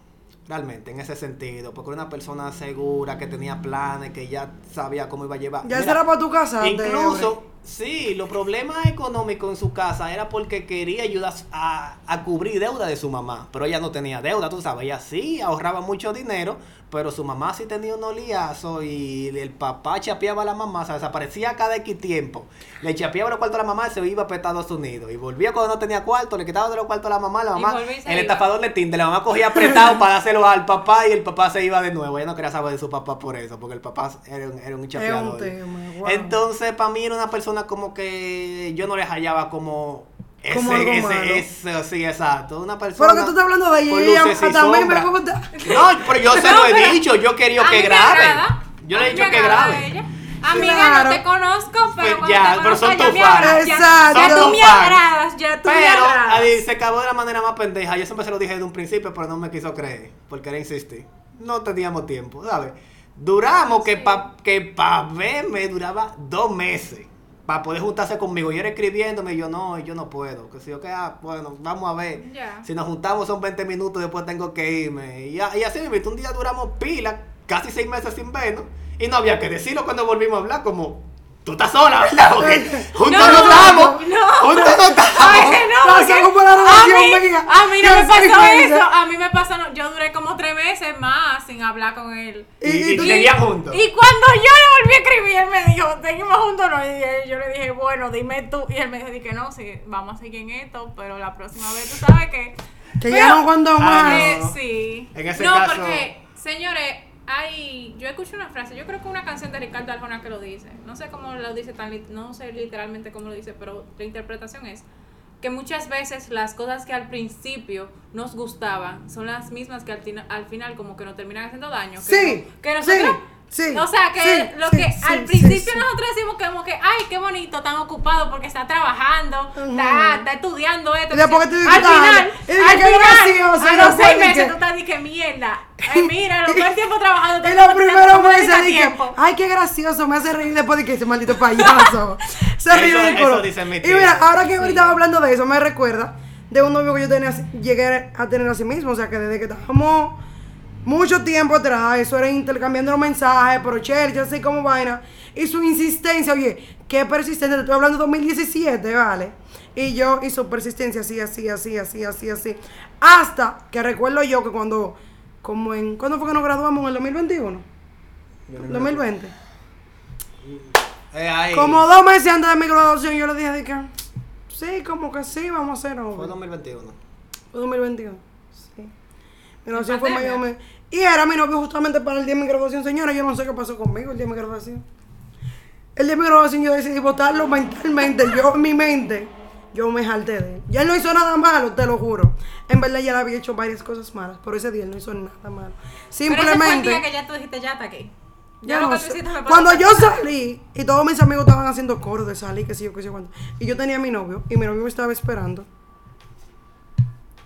Realmente, en ese sentido. Porque era una persona segura, que tenía planes, que ya sabía cómo iba a llevar. Ya Mira, será para tu casa. Incluso, sí, los problemas económicos en su casa era porque quería ayudar a, a cubrir deuda de su mamá. Pero ella no tenía deuda, tú sabes. Ella sí ahorraba mucho dinero, pero su mamá sí tenía unos liazos y el papá chapeaba a la mamá, o sea, desaparecía cada X tiempo. Le chapeaba los cuartos a la mamá y se iba para Estados Unidos. Y volvía cuando no tenía cuarto, le quitaba de los cuartos a la mamá, la mamá, el iba. estafador de Tinder, la mamá cogía apretado para dárselo al papá y el papá se iba de nuevo. Ella no quería saber de su papá por eso, porque el papá era un, era un chapeador. un tema. Wow. Entonces, para mí era una persona como que yo no le hallaba como ese, Como algo ese, malo. ese, sí, exacto. Una persona. Pero que tú estás hablando de ella también me. No, pero yo se No, lo he dicho, yo quería que me grabe. Yo le he dicho me que grabe. Amiga, Claro. no te conozco, pero cuando Ya, te pero son tus me fans. Exacto. ya tú Son me agradas, ya tú me Pero agradas. ahí se acabó de la manera más pendeja. Yo siempre se lo dije desde un principio, pero no me quiso creer. Porque era insistir. No teníamos tiempo, ¿sabes? Duramos que para que pa verme duraba dos meses. Para poder juntarse conmigo. Y era escribiéndome y yo no, yo no puedo. Que si yo que, ah, bueno, vamos a ver. Si nos juntamos son 20 minutos, después tengo que irme. Y, y así mismo, un día duramos pila, casi seis meses sin vernos. Y no había que decirlo cuando volvimos a hablar, como, tú estás sola, ¿verdad? Porque juntos No, no estamos. no. Juntos no estamos. No, porque como la a mí, a mí no me pasó eso. A mí me pasó, no, yo duré como tres meses más sin hablar con él. Y, Y- y tú- juntos. Y cuando yo le volví a escribir, él me dijo, seguimos juntos o no. Y yo le dije, bueno, dime tú. Y él me dijo, que no, sí, vamos a seguir en esto, pero la próxima vez tú sabes que. Que ya no cuando Ah, más. no. Eh, sí. En ese no, caso- porque, señores, hay. Yo escuché una frase, yo creo que una canción de Ricardo Arjona que lo dice. No sé cómo lo dice tan. No sé literalmente cómo lo dice, pero la interpretación es que muchas veces las cosas que al principio nos gustaban son las mismas que al, al final como que nos terminan haciendo daño. Que Sí, no- que nosotros, sí. Sí, O sea, que sí, lo sí, que sí, al sí, principio sí. nosotros decimos que como que, ay, qué bonito, tan ocupado porque está trabajando, está, está estudiando esto. Y después que tú al dices, final, y al que final, gracioso, y a los seis meses que- tú estás que mierda. Ay, mira, lo todo el tiempo trabajando. el los primeros ¿cómo meses dije, ay, qué gracioso, me hace reír después de que ese maldito payaso. Se ríe dicen mis Y mira, ahora que ahorita estaba hablando de eso, me recuerda de un novio que yo tenía, así- llegué a tener a sí mismo. O sea, que desde que estábamos mucho tiempo atrás, eso era intercambiando los mensajes, pero chévere, así como vaina. Y su insistencia, oye, qué persistente, te estoy hablando de 2017, ¿vale? Y yo, y su persistencia, así, así, así, así, así, así. Hasta que recuerdo yo que cuando, como en, ¿cuándo fue que nos graduamos? ¿En el 2021? 2020. Eh, ahí. Como dos meses antes de mi graduación, yo le dije de que, sí, como que sí, vamos a hacer Fue novios. 2021. Fue 2021. Sí. Mi graduación fue mayo. Y era mi novio justamente para el día de mi graduación. Señora, yo no sé qué pasó conmigo el día de mi graduación. El día de mi graduación yo decidí votarlo mentalmente. Yo en mi mente, yo me jalté de él. Ya él no hizo nada malo, te lo juro. En verdad ya le había hecho varias cosas malas, pero ese día él no hizo nada malo. Pero ese fue el Simplemente... día que ya tú dijiste, ya. Ya no sé. Cuando yo salí y todos mis amigos estaban haciendo coro de salir, que sí yo, que yo, cuánto. Y yo tenía a mi novio y mi novio me estaba esperando.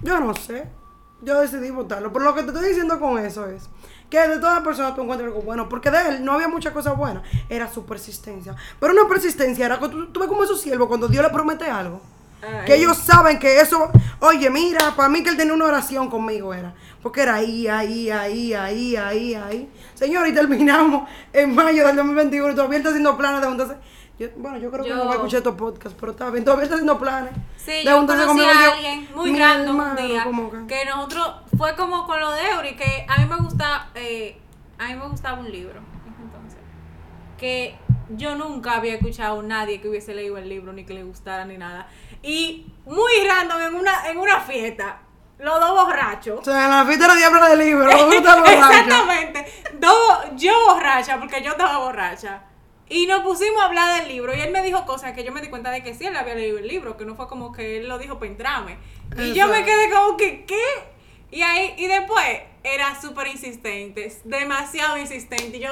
Yo no sé. Yo decidí votarlo. Pero lo que te estoy diciendo con eso es que de todas personas tú encuentras algo bueno. Porque de él no había muchas cosas buenas. Era su persistencia. Pero una persistencia era que tú, tú ves como esos siervos cuando Dios le promete algo. Ay. Que ellos saben que eso, oye, mira, para mí que él tenía una oración conmigo era, porque era ahí, ahí, ahí, ahí, ahí, ahí. Señor, y terminamos en mayo del 2021, todavía está haciendo planes de juntarse. Yo- bueno, yo creo que no voy a escuchar estos podcasts, pero está bien, todavía está haciendo planes. Sí, de yo conocí conmigo, a yo, alguien muy mi random un día como que- que nosotros fue como con lo de Eury que a mí me gusta eh, a mí me gustaba un libro entonces que yo nunca había escuchado a nadie que hubiese leído el libro ni que le gustara ni nada y muy random en una en una fiesta los dos borrachos O sea, en la fiesta de la diabla del libro, está borracho. Exactamente. Do- yo borracha, porque yo estaba borracha. Y nos pusimos a hablar del libro. Y él me dijo cosas que yo me di cuenta de que sí, él había leído el libro, que no fue como que él lo dijo para entrarme. Y yo me quedé como que, ¿qué? Y ahí, y después era súper insistente, demasiado insistente. Y yo,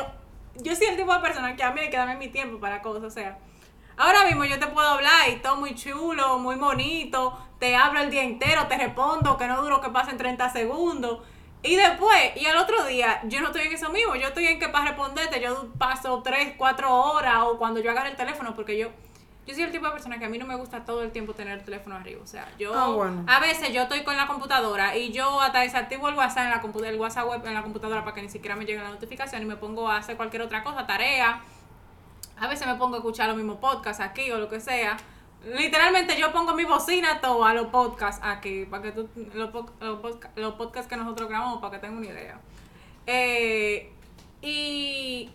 yo soy el tipo de persona que a mí hay que darme mi tiempo para cosas. O sea, ahora mismo yo te puedo hablar y todo muy chulo, muy bonito. Te hablo el día entero, te respondo, que no duro que pasen 30 segundos. Y después, y al otro día, yo no estoy en eso mismo. Yo estoy en que para responderte, yo paso 3, 4 horas o cuando yo agarre el teléfono, porque yo. Yo soy el tipo de persona que a mí no me gusta todo el tiempo tener el teléfono arriba. O sea, yo. Ah, bueno. A veces yo estoy con la computadora y yo hasta desactivo el WhatsApp en la compu- el WhatsApp web en la computadora para que ni siquiera me llegue la notificación y me pongo a hacer cualquier otra cosa, tarea. A veces me pongo a escuchar los mismos podcasts aquí o lo que sea. Literalmente yo pongo mi bocina todo a los podcasts aquí, para que tú, los, los podca- los podcasts que nosotros grabamos, para que tengan una idea. Eh, y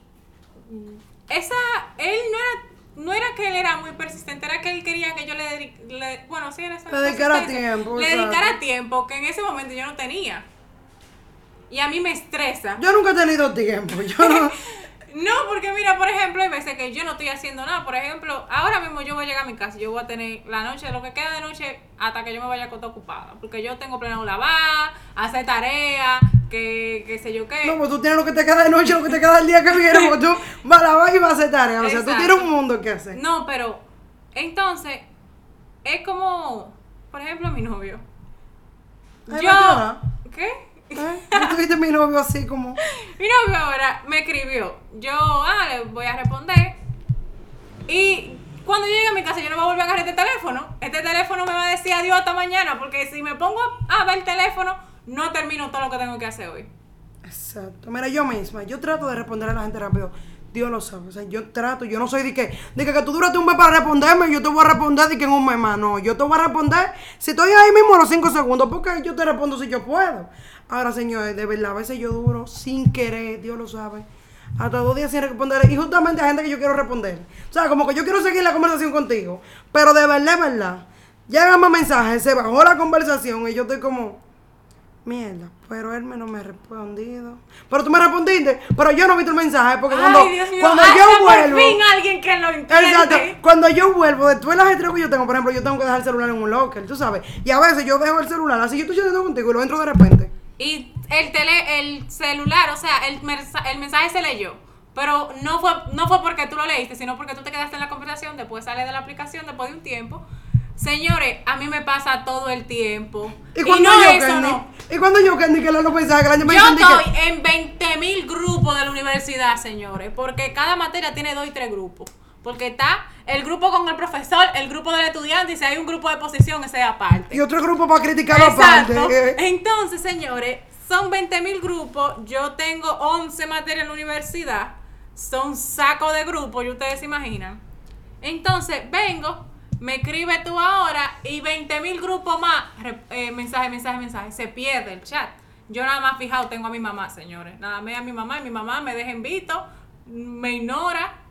esa, él no era, no era que él era muy persistente, era que él quería que yo le, le- bueno, sí, era esa Le dedicara tiempo, Le dedicara tiempo, que en ese momento yo no tenía. Y a mí me estresa. Yo nunca he tenido tiempo. Yo no. No, porque mira, por ejemplo, hay veces que yo no estoy haciendo nada. Por ejemplo, ahora mismo yo voy a llegar a mi casa y yo voy a tener la noche, lo que queda de noche, hasta que yo me vaya a acostar ocupada. Porque yo tengo planeado lavar, hacer tareas, que, que sé yo qué. No, pues tú tienes lo que te queda de noche, lo que te queda el día que viene, porque tú vas a lavar y vas a hacer tarea. O sea, tú Exacto. tienes un mundo que hacer. No, pero entonces, es como, por ejemplo, mi novio. Ay, yo. ¿Qué? ¿Eh? Tú tuviste mi novio así como. Mi novio ahora me escribió. Yo, ah, le voy a responder. Y cuando llegue a mi casa, yo no voy a volver a agarrar este teléfono. Este teléfono me va a decir adiós hasta mañana. Porque si me pongo a ver el teléfono, no termino todo lo que tengo que hacer hoy. Exacto. Mira, yo misma, yo trato de responder a la gente rápido. Dios lo sabe. O sea, yo trato, yo no soy de que, de que, que tú duraste un mes para responderme, yo te voy a responder de que en un mes más. No, yo te voy a responder si estoy ahí mismo a los cinco segundos, porque yo te respondo si yo puedo. Ahora, señores, de verdad, a veces yo duro sin querer, Dios lo sabe. Hasta dos días sin responder. Y justamente a gente que yo quiero responder. O sea, como que yo quiero seguir la conversación contigo. Pero de verdad, de verdad. Llegan más mensajes, se bajó la conversación y yo estoy como. Mierda, pero él me no me ha respondido. Pero tú me respondiste, pero yo no visto el mensaje porque cuando, Ay, Dios mío, cuando hasta yo por vuelvo. fin alguien que lo entiende. Exacto, cuando yo vuelvo, de todas las estrellas que yo tengo, por ejemplo, yo tengo que dejar el celular en un locker, tú sabes. Y a veces yo dejo el celular, así yo estoy chateando contigo y lo entro de repente. Y el tele, el celular, o sea, el, el mensaje se leyó. Pero no fue, no fue porque tú lo leíste, sino porque tú te quedaste en la conversación, después sales de la aplicación, después de un tiempo. Señores, a mí me pasa todo el tiempo. ¿Y cuando no yo, eso, Candy? no. ¿Y cuando yo, Candy, que los mensajes que el año me Yo de que- estoy en 20.000 grupos de la universidad, señores, porque cada materia tiene dos y tres grupos. Porque está el grupo con el profesor, el grupo del estudiante, y si hay un grupo de posición, ese es aparte. Y otro grupo para criticarlo Exacto. aparte. Entonces, señores, son 20.000 grupos. Yo tengo 11 materias en la universidad. Son saco de grupos, y ustedes se imaginan. Entonces, vengo, me escribe tú ahora y 20.000 grupos más. eh, mensaje, mensaje, mensaje. Se pierde el chat. Yo nada más fijado tengo a mi mamá, señores. Nada más a mi mamá y mi mamá me deja en visto, me ignora.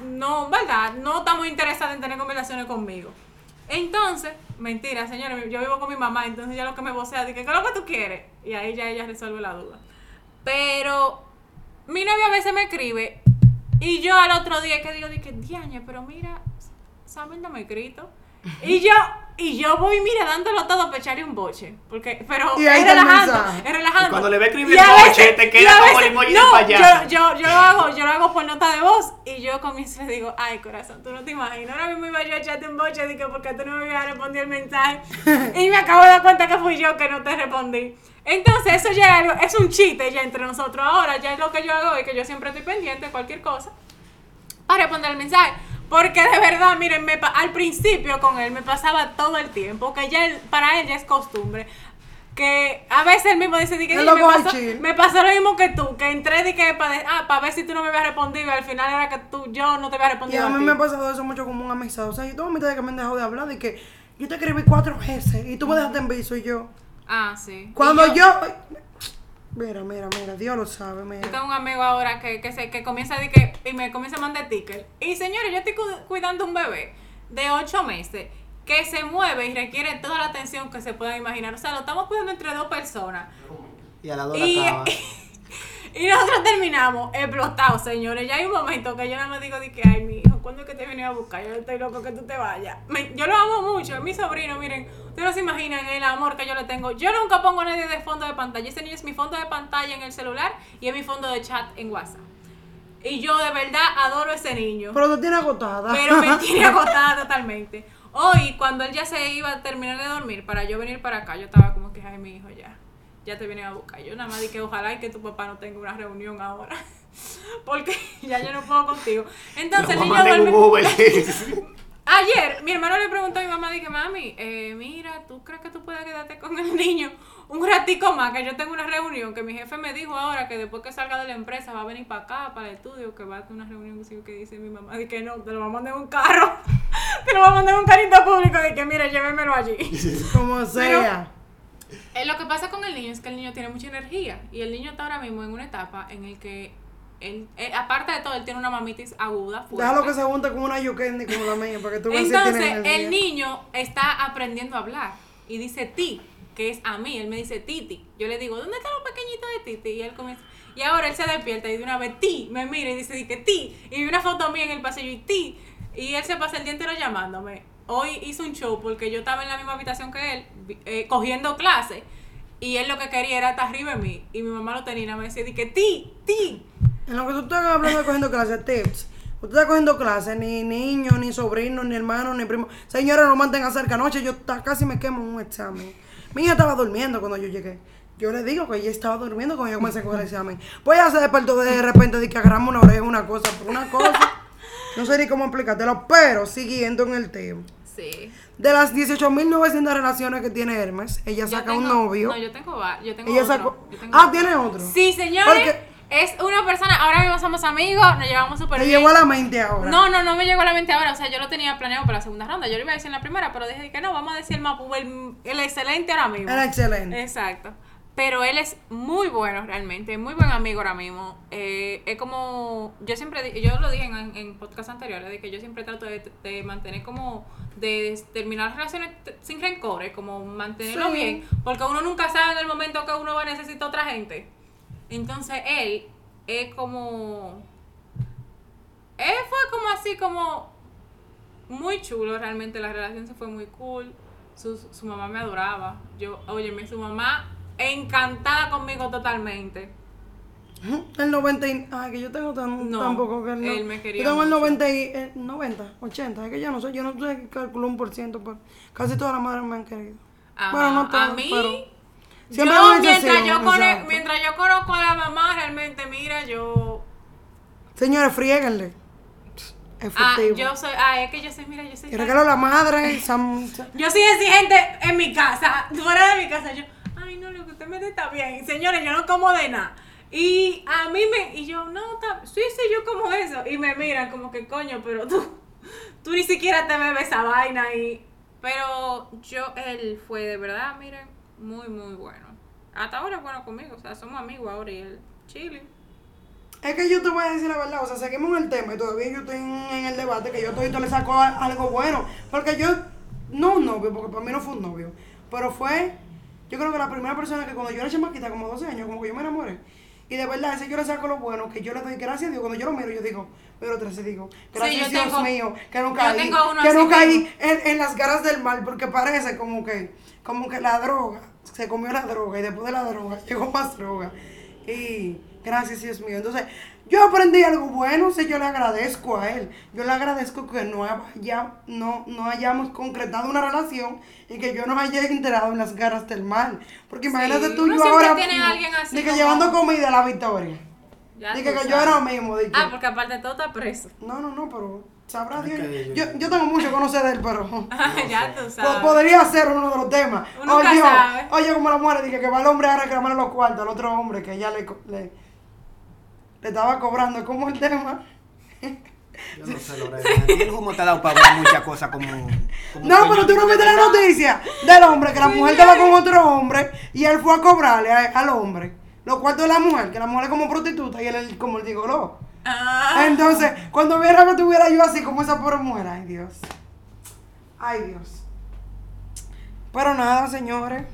No, ¿verdad? No está muy interesada en tener conversaciones conmigo. Entonces, mentira, señores, yo vivo con mi mamá, entonces ya lo que me vocea, dice, ¿qué es lo que tú quieres? Y ahí ya ella resuelve la duda. Pero mi novio a veces me escribe y yo al otro día que digo, dije, pero mira, Samuel no me escrito. Y yo, y yo voy, mira, dándolo todo para echarle un boche. Porque, pero Y ahí es está el relajando, es relajando. Y cuando le ve escribir Y a boche, veces- te y queda a como el emoji no. Yo, yo, yo lo hago, yo lo hago por nota de voz y yo comienzo y le digo, ay corazón, tú no te imaginas, ahora mismo iba yo a echarte un boche que porque tú no me habías respondido el mensaje y me acabo de dar cuenta que fui yo que no te respondí. Entonces eso ya es, un chiste ya entre nosotros ahora, ya es lo que yo hago es que yo siempre estoy pendiente de cualquier cosa para responder el mensaje. Porque de verdad, miren, me pa- al principio con él me pasaba todo el tiempo, que ya él- para él ya es costumbre. Que a veces él mismo dice, di que Él "Oye, lo me, pasó, chill". me pasó lo mismo que tú, que entré de que para, ah, para ver si tú no me habías respondido y al final era que tú, yo no te había Y respondido. a mí ti. me ha pasado eso mucho como un amistad. O sea, yo tengo mitad de que me han dejado de hablar de que yo te escribí cuatro veces y tú me dejaste en viso y yo. Ah, sí. Cuando Y yo... Mira, mira, mira, Dios lo sabe, Yo mira. tengo un amigo ahora que, que, se, que comienza a decir que, y me comienza a mandar tickets. Y señores, yo estoy cu- cuidando un bebé de 8 meses que se mueve y requiere toda la atención que se puedan imaginar. O sea, lo estamos cuidando entre dos personas. Y a la dos Y, nosotros terminamos explotados, señores. Ya hay un momento que yo nada más digo de que, ay, mi ¿cuándo es que te viene a buscar? Yo estoy loco que tú te vayas. Me- yo lo amo mucho, es mi sobrino, miren. Ustedes no se imaginan el amor que yo le tengo. Yo nunca pongo a nadie de fondo de pantalla. Ese niño es mi fondo de pantalla en el celular y es mi fondo de chat en WhatsApp. Y yo de verdad adoro a ese niño. Pero te tiene agotada. Pero me tiene agotada totalmente. Hoy, cuando él ya se iba a terminar de dormir, para yo venir para acá, yo estaba como que, ay, mi hijo, ya, ya te viene a buscar. Yo nada más dije, ojalá y que tu papá no tenga una reunión ahora. Porque ya yo no puedo contigo. Entonces el Nos niño duerme. Ayer, mi hermano le preguntó a mi mamá, dije, mami, eh, mira, ¿tú crees que tú puedes quedarte con el niño un ratico más? Que yo tengo una reunión, que mi jefe me dijo ahora que después que salga de la empresa va a venir para acá, para el estudio, que va a tener una reunión que dice mi mamá, dije, no, te lo va a mandar en un carro, te lo va a mandar en un carrito público, de que mira, llévemelo allí. Como sea. Eh, lo que pasa con el niño es que el niño tiene mucha energía y el niño está ahora mismo en una etapa en el que, él, eh, aparte de todo, él tiene una mamitis aguda. fuerte. Déjalo que se junte con una yukendi como la mía para que tú veas Entonces, el niño está aprendiendo a hablar y dice ti, que es a mí. Él me dice titi. Yo le digo, ¿dónde está lo pequeñito de titi? Y él comienza. Y ahora él se despierta y de una vez ti, me mira y dice di que ti. Y vi una foto mía en el pasillo y ti. Y él se pasa el día entero llamándome. Hoy hizo un show porque yo estaba en la misma habitación que él, eh, cogiendo clases. Y él lo que quería era estar arriba de mí. Y mi mamá lo tenía y más decía, di que ti, ti. En lo que tú estás hablando de cogiendo clases, tips. Usted está cogiendo clases, ni niño, ni sobrino, ni hermano, ni primo. Señora, no mantenga cerca. Anoche yo casi me quemo en un examen. Mi hija estaba durmiendo cuando yo llegué. Yo le digo que ella estaba durmiendo cuando yo comencé con el examen. Pues ella se despertó de repente de que agarramos una oreja, una cosa, por una cosa. No sé ni cómo explicártelo, pero siguiendo en el tema. Sí. De las 18.900 relaciones que tiene Hermes, ella saca un novio. No, yo tengo, yo tengo ella otro. sacó. Yo tengo Ah, otro. tiene otro. Sí, señores. Porque- Es una persona, ahora mismo somos amigos, nos llevamos súper bien. llegó a la mente ahora. No, no, no me llegó a la mente ahora. O sea, yo lo tenía planeado para la segunda ronda. Yo lo iba a decir en la primera, pero dije que no, vamos a decir el, mapu- el, el excelente ahora mismo. Era excelente. Exacto. Pero él es muy bueno realmente, muy buen amigo ahora mismo. Eh, es como, yo siempre, yo lo dije en, en podcast anteriores, de que yo siempre trato de, de mantener como, de terminar las relaciones sin rencores, como mantenerlo Sí. bien, porque uno nunca sabe en el momento que uno va a necesitar otra gente. Entonces él es como, él fue como así, como muy chulo realmente, la relación se fue muy cool. Su, su mamá me adoraba. Yo, óyeme, su mamá encantada conmigo totalmente. El 90 y... Ay, que yo tengo tan, No, tampoco que no. él me quería Yo tengo el mucho. 90 y... eh, 90, 80. Es que yo no sé, yo no sé calcular un por ciento, pero casi todas las madres me han querido. Ajá, Bueno, no a mí, pero... yo, Siempre una mientras yo, exacto. mientras yo conozco a la mamá, realmente, mira, yo... Señores, friéguenle. Ah, yo soy... Ah, es que yo soy, mira, yo soy... Regalo a la madre, Sam- Yo soy exigente en mi casa, fuera de mi casa. Yo, ay, no, lo que usted me dé está bien. Señores, yo no como de nada. Y a mí me. Y yo, no, está, sí, sí, yo como eso. Y me miran como que, coño, pero tú. Tú ni siquiera te bebes esa vaina. y Pero yo, él fue de verdad, miren, muy, muy bueno. Hasta ahora es bueno conmigo. O sea, somos amigos ahora y él, chilling. Es que yo te voy a decir la verdad, o sea, seguimos en el tema y todavía yo estoy en, el debate que yo todavía le saco algo bueno. Porque yo, no un novio, porque para mí no fue un novio, pero fue, yo creo que la primera persona que cuando yo era chamaquita, como 12 años, como que yo me enamoré. Y de verdad, ese yo le saco lo bueno, que yo le doy gracias a Dios. Cuando yo lo miro, yo digo, pero vez digo, gracias yo Dios mío, que no caí, que no caí en, en las garras del mal, porque parece como que, como que la droga, se comió la droga y después de la droga llegó más droga. Y gracias Dios mío. Entonces, yo aprendí algo bueno, sí, yo le agradezco a él. Yo le agradezco que no, haya, no, no hayamos concretado una relación y que yo no haya enterado en las garras del mal. Porque imagínate tú, uno yo ahora. tiene a alguien así de que como- llevando comida a la victoria. Ya tú que yo era mismo. de que- Ah, porque aparte todo está preso. No, no, no, pero sabrá Dios. Ok, Yo, yo tengo mucho que conocer de él, pero. ya tú sabes. Podría ser uno de los temas. Uno nunca oye, sabe. oye, como la mujer dije que va el hombre a reclamar los cuartos al otro hombre que ella le, le, le estaba cobrando. ¿Cómo el tema? Yo no sé, Lorena. El humo te ha dado para hablar muchas cosas como. como No, pero tú no viste la noticia del hombre que la mujer estaba con otro hombre y él fue a cobrarle a- al hombre los cuartos de la mujer, que la mujer es como prostituta y él es como el digoló. Ah. Entonces, cuando viera que tuviera yo así como esa pobre mujer, ay Dios. Ay Dios. Pero nada, señores.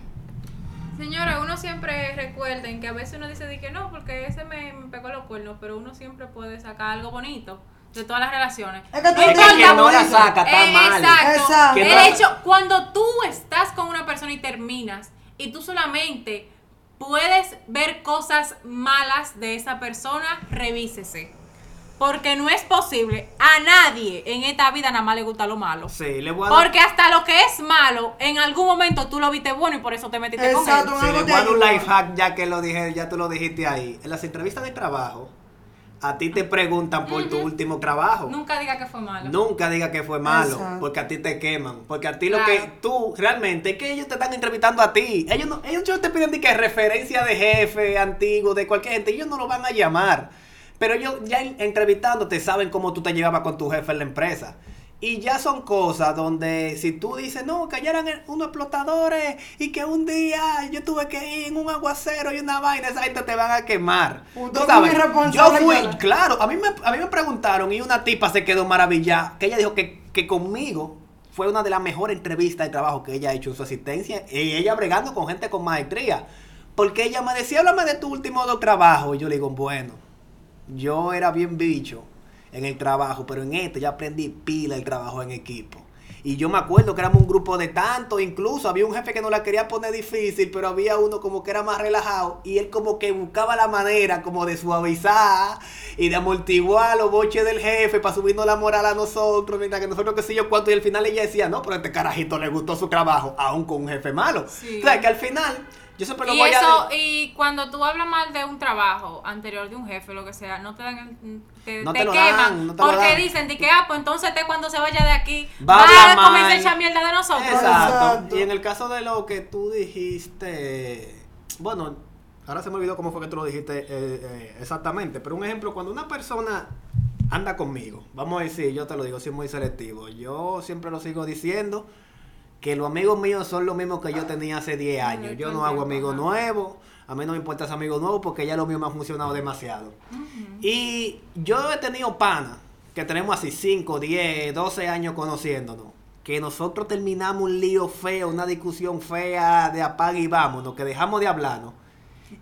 Señores, uno siempre recuerden que a veces uno dice de que no, porque ese me, me pegó los cuernos, pero uno siempre puede sacar algo bonito de todas las relaciones. Es que tú Es que no la saca está Eh, mal. Exacto. Exacto. El hecho, cuando tú estás con una persona y terminas y tú solamente puedes ver cosas malas de esa persona, revísese. Porque no es posible. A nadie en esta vida nada más le gusta lo malo. Sí, le voy a dar. Porque hasta lo que es malo, en algún momento tú lo viste bueno y por eso te metiste Exacto. con él. Sí, le voy a dar un life hack ya que lo dije, ya tú lo dijiste ahí. En las entrevistas de trabajo, a ti te preguntan por tu último trabajo. Nunca diga que fue malo. Nunca diga que fue malo, Exacto. porque a ti te queman. Porque a ti lo que tú realmente es que ellos te están entrevistando a ti. Ellos no, ellos no te piden ni que referencia de jefe antiguo, de cualquier gente. Ellos no lo van a llamar. Pero ellos ya en- entrevistándote saben cómo tú te llevabas con tu jefe en la empresa. Y ya son cosas donde si tú dices, no, que ayer eran unos explotadores y que un día yo tuve que ir en un aguacero y una vaina, esa gente te van a quemar. Tú es sabes, yo fui, claro, a mí, me, a mí me preguntaron y una tipa se quedó maravillada, que ella dijo que, que conmigo fue una de las mejores entrevistas de trabajo que ella ha hecho en su asistencia y ella bregando con gente con maestría. Porque ella me decía, háblame de tu último dos trabajos. Y yo le digo, bueno, yo era bien bicho en el trabajo, pero en este ya aprendí pila el trabajo en equipo. Y yo me acuerdo que éramos un grupo de tantos, incluso había un jefe que no la quería poner difícil, pero había uno como que era más relajado y él como que buscaba la manera como de suavizar y de amortiguar los boches del jefe para subirnos la moral a nosotros, mientras que nosotros qué sé yo cuánto, y al final ella decía, no, pero a este carajito le gustó su trabajo, aún con un jefe malo. Sí. O sea, que al final, yo siempre lo y voy eso, a... y cuando tú hablas mal de un trabajo anterior de un jefe, lo que sea, no te dan el, te, No te te lo queman. dan, no te lo porque dan. dicen de que, ah, pues entonces te cuando se vaya de aquí, Va va, a comenzar a echar mierda de nosotros. Exacto. Exacto. Y en el caso de lo que tú dijiste, bueno, ahora se me olvidó cómo fue que tú lo dijiste eh, eh, exactamente, pero un ejemplo, cuando una persona anda conmigo, vamos a decir, yo te lo digo, soy muy selectivo, yo siempre lo sigo diciendo, que los amigos míos son los mismos que yo tenía hace 10 años, yo no hago amigos nuevos, a mí no me importa ese amigo nuevo porque ya lo mío me ha funcionado demasiado. Y yo he tenido pana que tenemos así 5, 10, 12 años conociéndonos. Que nosotros terminamos un lío feo, una discusión fea de apague y vámonos, que dejamos de hablarnos.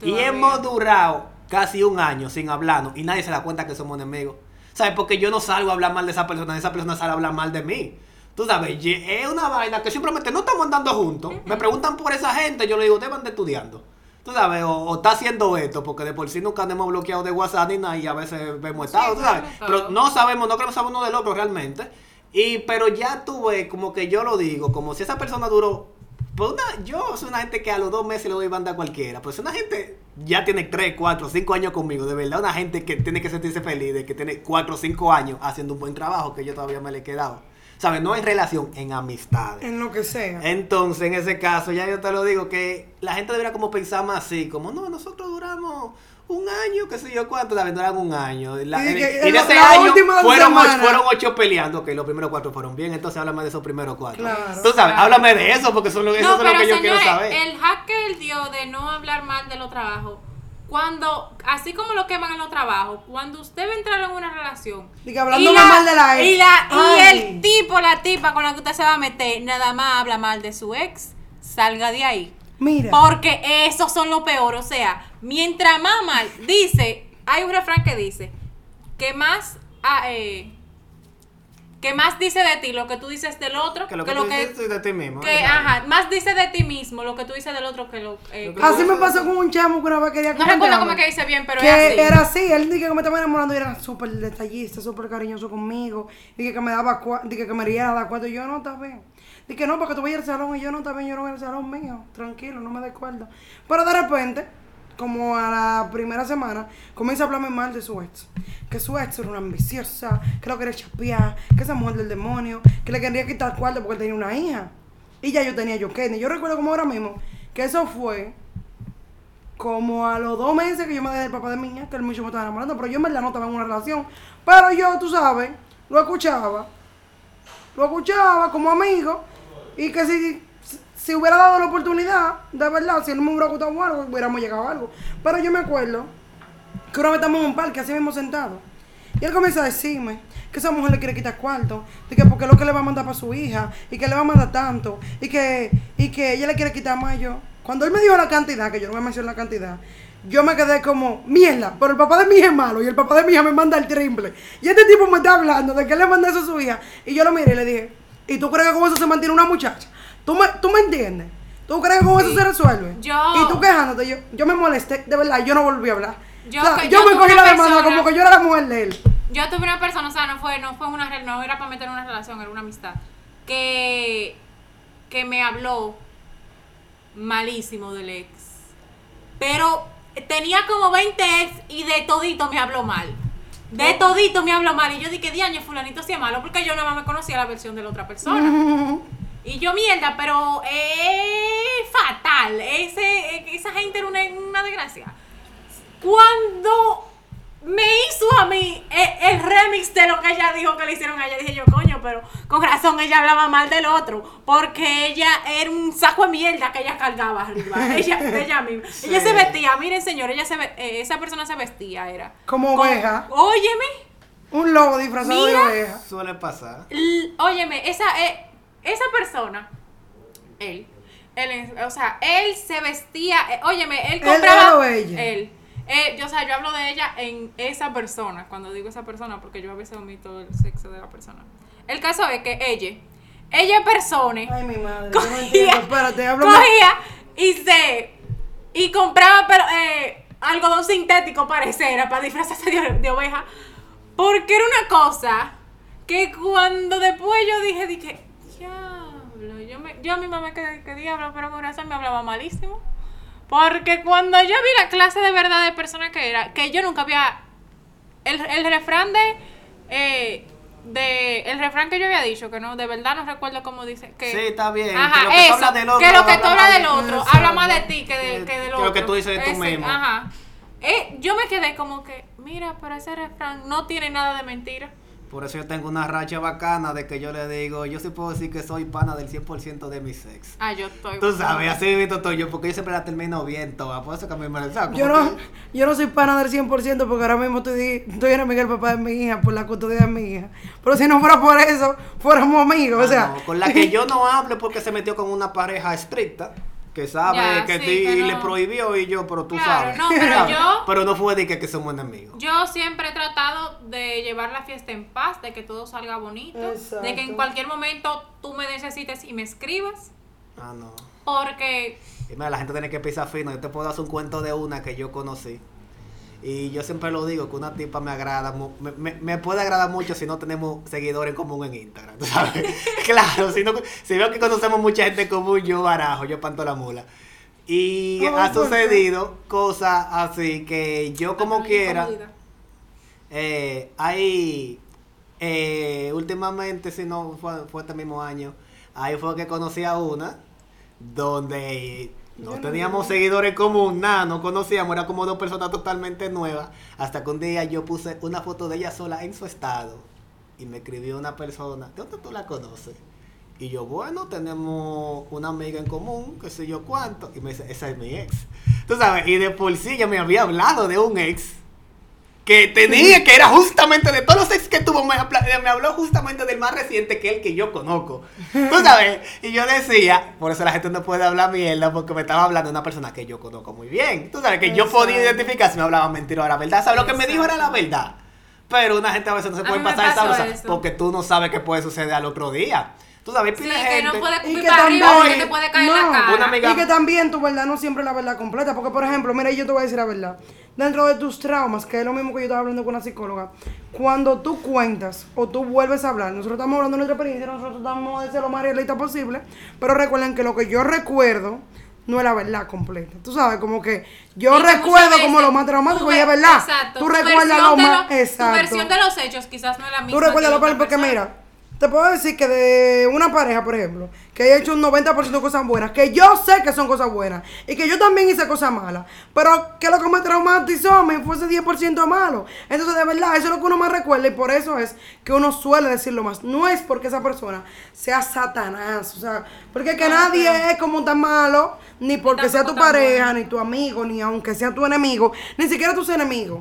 Y hemos durado casi un año sin hablarnos y nadie se da cuenta que somos enemigos. ¿Sabes? Porque yo no salgo a hablar mal de esa persona, esa persona sale a hablar mal de mí. Tú sabes, es una vaina que simplemente no estamos andando juntos. Me preguntan por esa gente, yo le digo, ustedes van estudiando. tú sabes, o, o está haciendo esto, porque de por sí nunca hemos bloqueado de WhatsApp ni nada y a veces vemos estado, tú sabes. claro, Pero no sabemos, no queremos saber uno del otro realmente. Y, pero ya tú ves, como que yo lo digo, como si esa persona duró. Pues una, yo soy una gente que a los dos meses le doy banda a cualquiera. Pues una gente ya tiene 3, 4, 5 años conmigo, de verdad. Una gente que tiene que sentirse feliz de que tiene 4 o 5 años haciendo un buen trabajo que yo todavía me le he quedado. ¿Sabes? No en relación, en amistades. En lo que sea. Entonces, en ese caso, ya yo te lo digo, que la gente debería como pensar más así, como, no, nosotros duramos un año, qué sé yo cuánto, también duramos un año. La- Y en- que- y en la- ese la año fueron ocho, fueron ocho peleando, que los primeros cuatro fueron bien, entonces háblame de esos primeros cuatro. Claro. Tú sabes, Claro. háblame de eso, porque eso, es lo- eso No, es lo que yo señores, quiero saber. el hack que él dio de no hablar mal de los trabajos, cuando, así como lo queman en los trabajos, cuando usted va a entrar en una relación. Y que hablando mal de la ex. Y, la- y Ay. el tipo, la tipa con la que usted se va a meter, nada más habla mal de su ex, salga de ahí. Mira. Porque esos son lo peor. O sea, mientras más mal, dice, hay un refrán que dice, que más, ah, eh, que más dice de ti lo que tú dices del otro, que lo que, tú dices de ti mismo. que, ajá, más dice de ti mismo lo que tú dices del otro que lo... eh, que- Así me pasó con un chamo que una vez quería no recuerdo cómo es que dice bien, pero que es así. era así, él dije que me estaba enamorando y era súper detallista, súper cariñoso conmigo. Dije que me daba dije que me iría a dar y yo no está bien. Dije no, porque tú vayas al salón y yo no está bien, yo no voy al salón mío, tranquilo, no me des cuerda. Pero de repente, como a la primera semana, comienza a hablarme mal de su ex. Que su ex era una ambiciosa, que lo quería chapear, que esa mujer del demonio, que le quería quitar cuarto porque tenía una hija. Y ya yo tenía yo Kenny. Yo recuerdo como ahora mismo que eso fue como a los dos meses que yo me dejé del papá de mi hija, que él mucho me estaba enamorando, pero yo en verdad no estaba en una relación. Pero yo, tú sabes, lo escuchaba. Lo escuchaba como amigo. Y que si, si hubiera dado la oportunidad, de verdad, si él me hubiera gustado algo, hubiéramos llegado a algo. Pero yo me acuerdo que una vez estamos en un parque, así mismo sentados. Y él comienza a decirme que esa mujer le quiere quitar cuarto, y que porque es lo que le va a mandar para su hija, y que le va a mandar tanto, y que, y que ella le quiere quitar más yo. Cuando él me dijo la cantidad, que yo no me mencioné la cantidad, yo me quedé como, mierda, pero el papá de mi hija es malo, y el papá de mi hija me manda el triple. Y este tipo me está hablando de que él le manda eso a su hija. Y yo lo miré y le dije, ¿y tú crees que con eso se mantiene una muchacha? ¿Tú me, tú me entiendes? ¿Tú crees que con eso Sí. se resuelve? Yo- Y tú quejándote, yo, yo me molesté, de verdad, yo no volví a hablar. Yo O sea, que- yo, yo me cogí la demanda como que yo era la mujer de él. Yo tuve una persona, o sea, no fue, no fue una no era para meter en una relación, era una amistad, que, que me habló malísimo del ex. Pero tenía como 20 ex y de todito me habló mal. De todito me habló mal. Y yo dije, diaño, fulanito es malo, porque yo nada más me conocía la versión de la otra persona. Y yo, mierda, pero es fatal. Ese, esa gente era una, una desgracia. Cuando me hizo a mí eh, el, remix de lo que ella dijo que le hicieron a ella, dije yo, coño, pero con razón ella hablaba mal del otro, porque ella era un saco de mierda que ella cargaba arriba. Ella, ella misma. Ella se vestía, miren señor, ella se ve- eh, esa persona se vestía, era. Como con- oveja. Óyeme. Un lobo disfrazado Mira. de oveja. Suele pasar. L- óyeme, esa, eh, esa persona, él, él, o sea, él se vestía, eh, óyeme, él ¿Él, compraba. él o ella? Él. Eh, yo, o sea, yo hablo de ella en esa persona, cuando digo esa persona, porque yo a veces omito el sexo de la persona. El caso es que ella, ella persona, Ay, mi madre, yo no cogía, entiendo. Espérate, cogía y se, y compraba pero, eh, algodón sintético parecera para disfrazarse de, de oveja, porque era una cosa que cuando después yo dije, dije, yo, me, yo a mi mamá que, que diablo, pero con razón me hablaba malísimo. Porque cuando yo vi la clase de verdad de persona que era, que yo nunca había. El, el refrán de. eh, de el refrán que yo había dicho, que no, de verdad no recuerdo cómo dice. Que, Sí, está bien, que Ajá, lo que tú eso, hablas del otro, que lo que habla tú hablas del de- otro, habla más de ti que, de, Que- que del que otro. lo que tú dices de tú Ese, mismo. Ajá. Eh, yo me quedé como que, mira, pero ese refrán no tiene nada de mentira. Por eso yo tengo una racha bacana de que yo le digo, yo sí puedo decir que soy pana del 100% de mi sex. Ah, yo estoy. Tú sabes, así he visto todo yo, porque yo siempre la termino bien toda. Por eso que a mí me o sea, como Yo no, yo no soy pana del 100% porque ahora mismo estoy, estoy enemiga del papá de mi hija por la custodia de mi hija. Pero si no fuera por eso, fuéramos amigos. o Ah, sea, no, con la que yo no hablo porque se metió con una pareja estricta. Que sabe Ya, que sí, ti le prohibió y yo, pero tú Claro, sabes. no, pero ¿sabes? yo- Pero no fue de que, que somos enemigos. Yo siempre he tratado de llevar la fiesta en paz, de que todo salga bonito, de que en cualquier momento tú me necesites y me escribas. Ah, no. Porque Y mira, la gente tiene que pisar fino. Yo te puedo hacer un cuento de una que yo conocí. Y yo siempre lo digo, que una tipa me agrada, me, me- me puede agradar mucho si no tenemos seguidores en común en Instagram, ¿tú ¿sabes? claro, si, no, si veo que conocemos mucha gente en común, yo barajo, yo panto la mula. Y Oh, ha sucedido cosas así que yo como quiera, eh, hay, eh, últimamente, si no fue, fue este mismo año, ahí fue que conocí a una donde no no teníamos sé. seguidores común, nada, no conocíamos, era como dos personas totalmente nuevas, hasta que un día yo puse una foto de ella sola en su estado y me escribió una persona, ¿de dónde tú la conoces? Y yo, bueno, tenemos una amiga en común, qué sé yo cuánto, y me dice, esa es mi ex. Tú sabes, y de por sí ya me había hablado de un ex que tenía, que era justamente de todos los ex que tuvo, me, habló justamente del más reciente que el que yo conozco. Tú sabes, y yo decía, por eso la gente no puede hablar mierda, porque me estaba hablando de una persona que yo conozco muy bien. Tú sabes, que yo podía identificar si me hablaba mentira o era verdad. ¿Sabes? Lo que me dijo era la verdad. Pero una gente a veces no se puede pasar esa cosa eso. porque tú no sabes qué puede suceder al otro día. Tú sabes, Sí, pile que gente. no puede Y que para arriba también- porque te puede caer en no, la cara. Una amiga- Y que también tu verdad no siempre es la verdad completa. Porque, por ejemplo, mira, yo te voy a decir la verdad. Dentro de tus traumas, que es lo mismo que yo estaba hablando con una psicóloga, cuando tú cuentas o tú vuelves a hablar, nosotros estamos hablando de nuestra experiencia, nosotros estamos de ser lo más realista posible, pero recuerden que lo que yo recuerdo no es la verdad completa. Tú sabes, como que yo Y que recuerdo como lo más traumático y es ve- verdad. Exacto, Tú tu recuerdas lo más. Exacto. Tu versión de los hechos quizás no es la misma. Tú recuerdas que lo cual, porque persona. mira, te puedo decir que de una pareja, por ejemplo, que haya hecho un 90% de cosas buenas, que yo sé que son cosas buenas, y que yo también hice cosas malas, pero que lo que me traumatizó a mí fue ese 10% malo. Entonces, de verdad, eso es lo que uno más recuerda, y por eso es que uno suele decirlo más. No es porque esa persona sea satanás, o sea, porque que No, nadie es como tan malo, ni porque sea tu pareja, bueno. ni tu amigo, ni aunque sea tu enemigo, ni siquiera tus enemigos.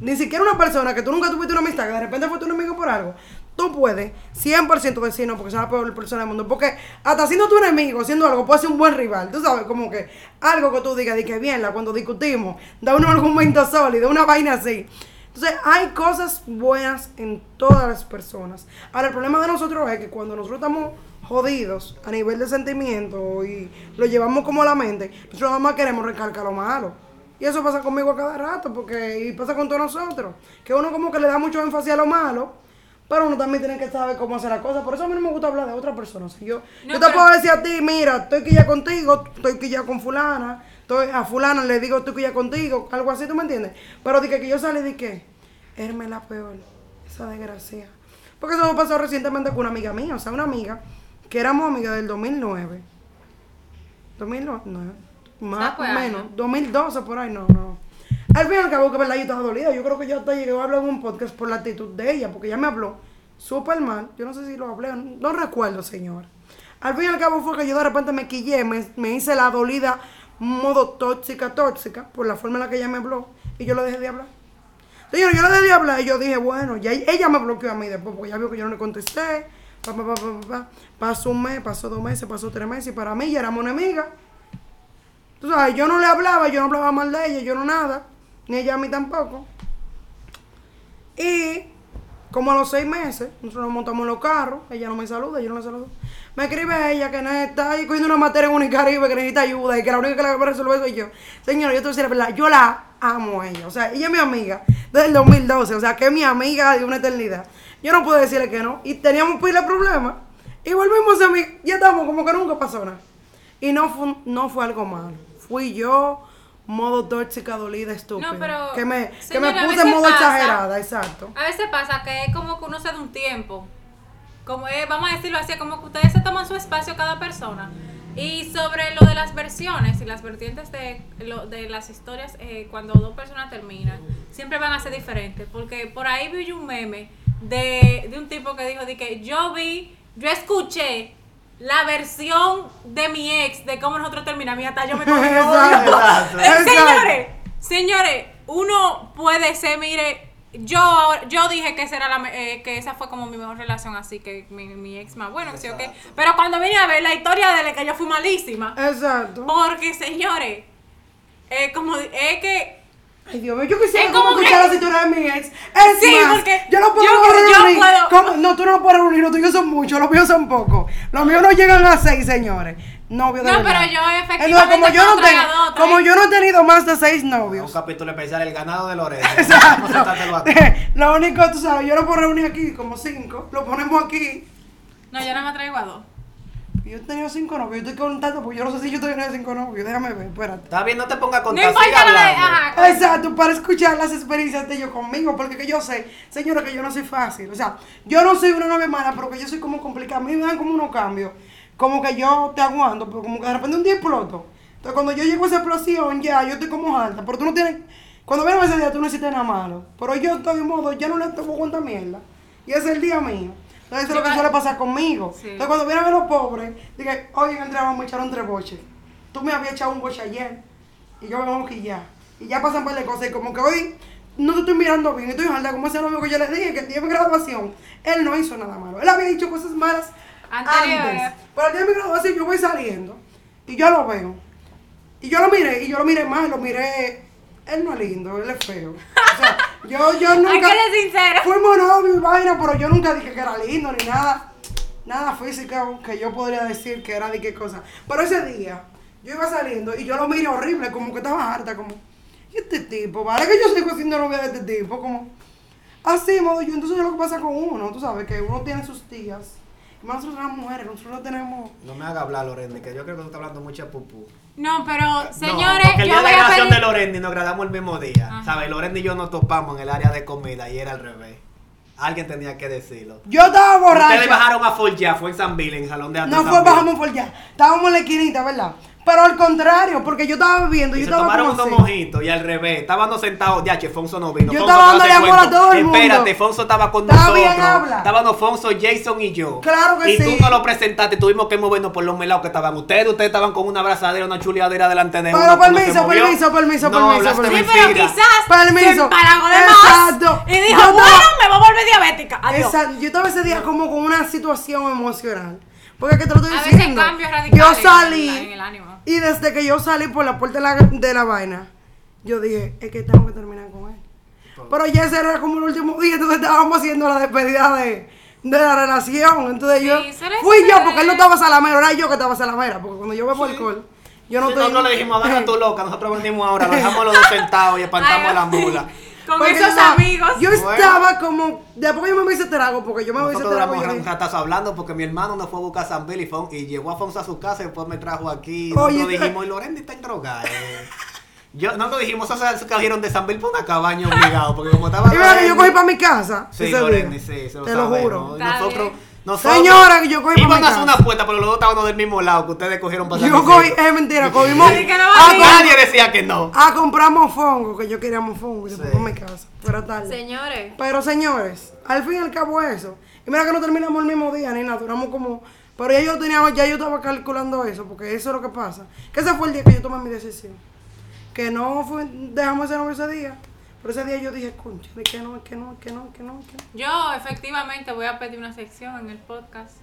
Ni siquiera una persona que tú nunca tuviste una amistad, que de repente fue tu enemigo por algo. Tú puedes 100% decir no, porque es la peor persona del mundo. Porque hasta siendo tu enemigo, haciendo algo, puede ser un buen rival. Tú sabes, como que algo que tú digas, de que bien, cuando discutimos, da un argumento sólido, una vaina así. Entonces, hay cosas buenas en todas las personas. Ahora, el problema de nosotros es que cuando nosotros estamos jodidos a nivel de sentimiento y lo llevamos como a la mente, nosotros nada más queremos recalcar lo malo. Y eso pasa conmigo a cada rato, porque y pasa con todos nosotros. Que uno como que le da mucho énfasis a lo malo, pero uno también tiene que saber cómo hacer las cosas. Por eso a mí no me gusta hablar de otra persona. O sea, yo, No, yo te pero- puedo decir a ti, mira, estoy que ya contigo, estoy que ya con fulana, estoy a fulana le digo estoy que ya contigo, algo así, ¿tú me entiendes? Pero dije que yo salí de que, Herme la peor, esa desgracia. Porque eso me pasó recientemente con una amiga mía, o sea, una amiga que éramos amigas del 2009. 2009, no, más o menos, año. 2012 por ahí, no, no. Al fin y al cabo, que verdad, yo estaba dolida. Yo creo que yo hasta llegué a hablar en un podcast por la actitud de ella, porque ella me habló súper mal. Yo no sé si lo hablé, no recuerdo, señor. Al fin y al cabo fue que yo de repente me quillé, me, me hice la dolida modo tóxica, tóxica, por la forma en la que ella me habló, y yo le dejé de hablar. Señor, yo le dejé de hablar y yo dije, bueno, ya ella me bloqueó a mí después, porque ya vio que yo no le contesté. Pa, pa, pa, pa, pa, pa. Pasó un mes, pasó dos meses, pasó tres meses, y para mí ya éramos enemigas. Tú sabes, yo no le hablaba, yo no hablaba mal de ella, yo no nada, ni ella a mí tampoco. Y como a los seis meses, nosotros nos montamos en los carros, ella no me saluda, yo no la saludo. Me escribe ella que no está ahí cogiendo una materia en Unicaribe que necesita ayuda y que la única que le va a resolver soy yo. Señora, yo te voy a decir la verdad, yo la amo a ella. O sea, ella es mi amiga desde el 2012, o sea, que es mi amiga de una eternidad. Yo no puedo decirle que no. Y teníamos pila de problemas. Y volvimos a mí, ya estamos como que nunca pasó nada. Y no fue, no fue algo malo. Fui yo, modo tóxica, dolida, estúpida. No, pero, que me, que me puse en modo pasa- exagerada, exacto. A veces pasa que es como que uno se da un tiempo. Como es, vamos a decirlo así, como que ustedes se toman su espacio cada persona. Y sobre lo de las versiones y las vertientes de, lo, de las historias, eh, cuando dos personas terminan, siempre van a ser diferentes. Porque por ahí vi un meme de, de un tipo que dijo de que yo vi, yo escuché la versión de mi ex de cómo nosotros terminamos y hasta yo me cogí. Exacto. Exacto. Señores, señores, uno puede ser, mire, yo yo dije que esa era la eh, que esa fue como mi mejor relación, así que mi, mi ex más bueno, sí o qué. Pero cuando vine a ver la historia de él, que yo fui malísima. Exacto. Porque, señores, eh, como es que Ay, Dios mío, yo quisiera como escuchar que- la de mi ex. Es Sí, más, porque yo lo puedo yo- borrar yo a puedo- ¿Cómo? No, tú no puedes reunir, los tuyos son muchos, los míos son pocos. Los míos no llegan a seis, señores. Novios de No, verdad. pero yo efectivamente Entonces, como yo, no tengo, dos, como yo no he tenido más de seis Un novios. capítulo especial, el ganado de Lorena. Exacto. A. Lo único, tú sabes, yo lo puedo reunir aquí como cinco, lo ponemos aquí. No, yo no me traigo a dos. Yo he tenido cinco novios, yo estoy contando porque yo no sé si yo tenido cinco novios. Déjame ver, espérate. Está bien, no te pongas a No contar, sigue hablando. Cuenta. Exacto, para escuchar las experiencias de ellos conmigo, porque que yo sé, señora, que yo no soy fácil. O sea, yo no soy una novia mala, pero que yo soy como complicada. A mí me dan como unos cambios. Como que yo te aguanto, pero como que de repente un día exploto. Entonces, cuando yo llego a esa explosión, ya, yo estoy como alta. Pero tú no tienes. Cuando viene ese día, tú no hiciste nada malo. Pero yo estoy de modo, ya no le tomo cuenta mierda. Y ese es el día mío. Entonces, eso es lo que suele pasar conmigo. Sí. Entonces, cuando vienen a ver los pobres, dije, oye, Andrea, vamos a echar un tres boches. Tú me habías echado un boche ayer. Y yo me voy a quillar. Y ya pasan un par de cosas. Y como que hoy no te estoy mirando bien. Estoy jalda como ese novio que yo le dije que el día de mi graduación, él no hizo nada malo. Él había dicho cosas malas antes. Pero el día de mi graduación yo voy saliendo. Y yo lo veo. Y yo lo miré. Y yo lo miré mal. Lo miré. Él no es lindo, él es feo. O sea, yo, yo nunca. Hay que ser sincero. Fuimos novios y vaina, pero yo nunca dije que era lindo ni nada. Nada físico que yo podría decir que era de qué cosa. Pero ese día, yo iba saliendo y yo lo miré horrible, como que estaba harta, como, ¿y este tipo? ¿Vale que yo sigo siendo novia de este tipo? Como, así, modo yo. Entonces, es lo que pasa con uno, tú sabes, que uno tiene sus tías. Más nosotros las mujeres, nosotros no tenemos. No me haga hablar, Lorendi, que yo creo que tú estás hablando mucha pupú. No, pero No, señores, porque el yo día de voy la a pedir. de Lorendi nos graduamos el mismo día. Ajá. ¿Sabes? Lorendi y yo nos topamos en el área de comida y era al revés. Alguien tenía que decirlo. Yo estaba borracha. Ustedes bajaron a Forja, fue en San Bill, en Jalón de Alto No fue, bajamos por allá. Estábamos en la esquinita, ¿verdad? Pero al contrario, porque yo estaba bebiendo, Y yo se estaba tomaron unos mojitos y al revés. Estábamos sentados, ya, che, Fonso no vino. Yo Fonso estaba dándole amor a todo el mundo. Espérate, Fonso estaba con Está nosotros. bien, habla. Estábamos Fonso, Jason y yo. Claro que y sí. tú no lo presentaste, tuvimos que movernos por los melados que estaban ustedes. Ustedes estaban con una abrazadera, una chuleadera delante de Pero uno. permiso, movió. permiso, permiso, no, permiso, permiso. Sí, pero quizás Permiso. se empalagó de Exacto. más y dijo, Yo estaba- bueno, me voy a volver diabética. Adiós. Exacto. Yo estaba ese día como con una situación emocional. Porque es que te lo estoy A veces diciendo. cambios radicales yo en salí en el ánimo. Y desde que yo salí por la puerta de la, de la vaina, yo dije, es que tengo que terminar con él. Pero ya ese era como el último día, entonces estábamos haciendo la despedida de, de la relación. Entonces Sí, yo fui yo, porque él no estaba salamero, era yo que estaba salamera. Porque cuando yo bebo alcohol, yo no Sí, estoy. nosotros le dijimos, agarra tu loca, nosotros venimos ahora, lo dejamos los dos sentados y espantamos Ay, la mula. Con Porque esos yo- amigos. Yo Bueno. estaba como. Después yo me hice trago, porque yo me hice trago. yo un ratazo hablando porque mi hermano no fue a buscar a San Bill y, fue- y llevó a Fonso a su casa y después me trajo aquí. Oye, nosotros dijimos, y Lorendi está en droga. eh". Yo, nosotros dijimos, esos se cogieron de San Bill por una cabaña obligado, porque como estaba... Y mira que yo Lorendi- cogí para mi casa. Sí, Lorendi, sí, se lo Te lo juro. Nosotros, bien. Nosotros... Señora, que yo cogí Iban a hacer una puerta, pero los dos estaban del mismo lado, que ustedes cogieron para Yo cogí, es mentira, cogimos. Así que no va a, a ir. Nadie decía que no. a comprar mofongo, que yo quería mofongo, y se Sí. para mi casa. Fuera tarde. Señores, Pero señores, al fin y al cabo eso. Y mira que no terminamos el mismo día, ni nada, duramos como. Pero ya yo tenía, ya yo estaba calculando eso, porque eso es lo que pasa. Que ese fue el día que yo tomé mi decisión. Que no fue, dejamos ese novio ese día. Pero ese día yo dije, concha, de que no, que no, que no, que no, que no. yo efectivamente voy a pedir una sección en el podcast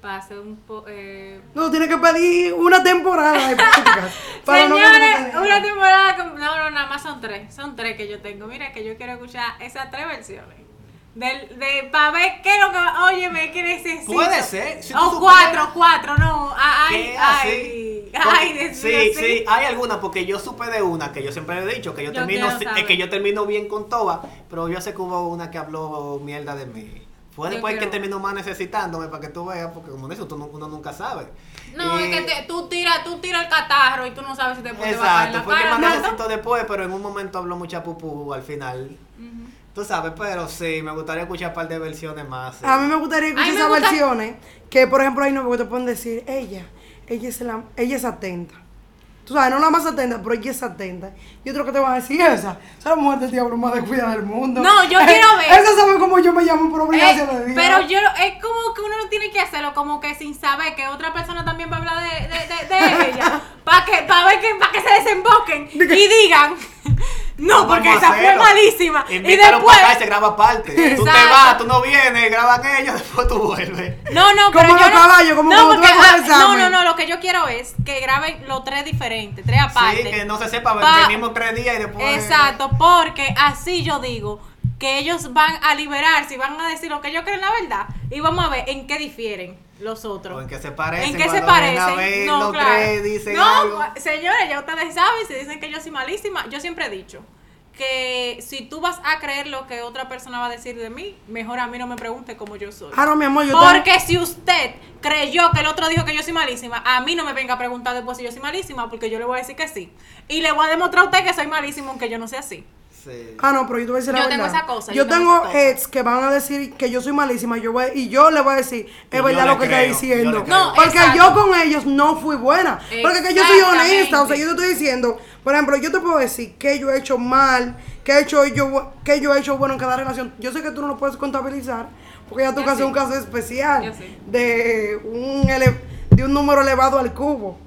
para hacer un po eh, No, tiene que pedir una temporada de podcast. para no Señores, ganar una temporada con- no, no, nada más son tres, son tres que yo tengo. Mira que yo quiero escuchar esas tres versiones. Del, de, para ver qué es lo que, oye, me que necesito. Puede ser, si o supieras- cuatro, cuatro, no. Ay, ¿Qué? ay, Así. ay, Porque- Dios sí, mío, sí, hay algunas, porque yo supe de una que yo siempre he dicho, que yo, Yo termino, es que yo termino bien con todas, pero yo sé que hubo una que habló mierda de mí. Fue después que terminó más necesitándome para que tú veas, porque como dices, tú no- uno nunca sabe. No, Y- es que te- tú tiras tú tira el catarro y tú no sabes si te puede Exacto, fue que más ¿no? necesito después, pero en un momento habló mucha pupú al final. Tú sabes, pero sí, me gustaría escuchar un par de versiones más. sí. A mí me gustaría escuchar esas gusta- versiones que, por ejemplo, hay novios que te pueden decir, ella, ella es, la, ella es atenta. Tú sabes, no la más atenta, pero ella es atenta. Y otro que te van a decir, esa, esa es la mujer del diablo más descuidada del mundo. No, yo quiero ver. Esa sabe cómo yo me llamo por obligación Eh, de Dios. pero yo es como que uno no tiene que hacerlo como que sin saber que otra persona también va a hablar de, de, de, de ella para que para ver que para que se desemboquen y digan no porque esa fue malísima y Invítalo después para acá y se graba aparte. Tú te vas, tú no vienes, graban ellos, después tú vuelves. no no Como pero los yo no- caballos, como no, porque, ah, no no no lo que yo quiero es que graben los tres diferentes tres aparte Sí, que no se sepa, Pa- venimos tres días y después. Exacto, porque así yo digo, que ellos van a liberarse y van a decir lo que ellos creen la verdad. Y vamos a ver en qué difieren los otros. O en qué se parecen. ¿En qué se parecen? no, los claro. tres dicen no, algo. señores, ya ustedes saben, si dicen que yo soy malísima, yo siempre he dicho que si tú vas a creer lo que otra persona va a decir de mí, mejor a mí no me pregunte cómo yo soy. Ah, no, mi amor, yo tengo- Porque si usted creyó que el otro dijo que yo soy malísima, a mí no me venga a preguntar después si yo soy malísima, porque yo le voy a decir que sí. Y le voy a demostrar a usted que soy malísima, aunque yo no sea así. Sí. Ah, no, pero yo te voy a decir la Yo tengo verdad. esa cosa, Yo, yo tengo tengo esa cosa. ex que van a decir que yo soy malísima yo voy, y yo le voy a decir, es verdad lo que está creo, diciendo. yo le creo. No, Porque exacto. yo con ellos no fui buena. Porque que yo soy honesta. O sea, yo te estoy diciendo, por ejemplo, yo te puedo decir que yo he hecho mal, que he hecho yo, que yo he hecho bueno en cada relación. Yo sé que tú no lo puedes contabilizar, porque ya tú hacer sí. un caso especial de un ele- de un número elevado al cubo.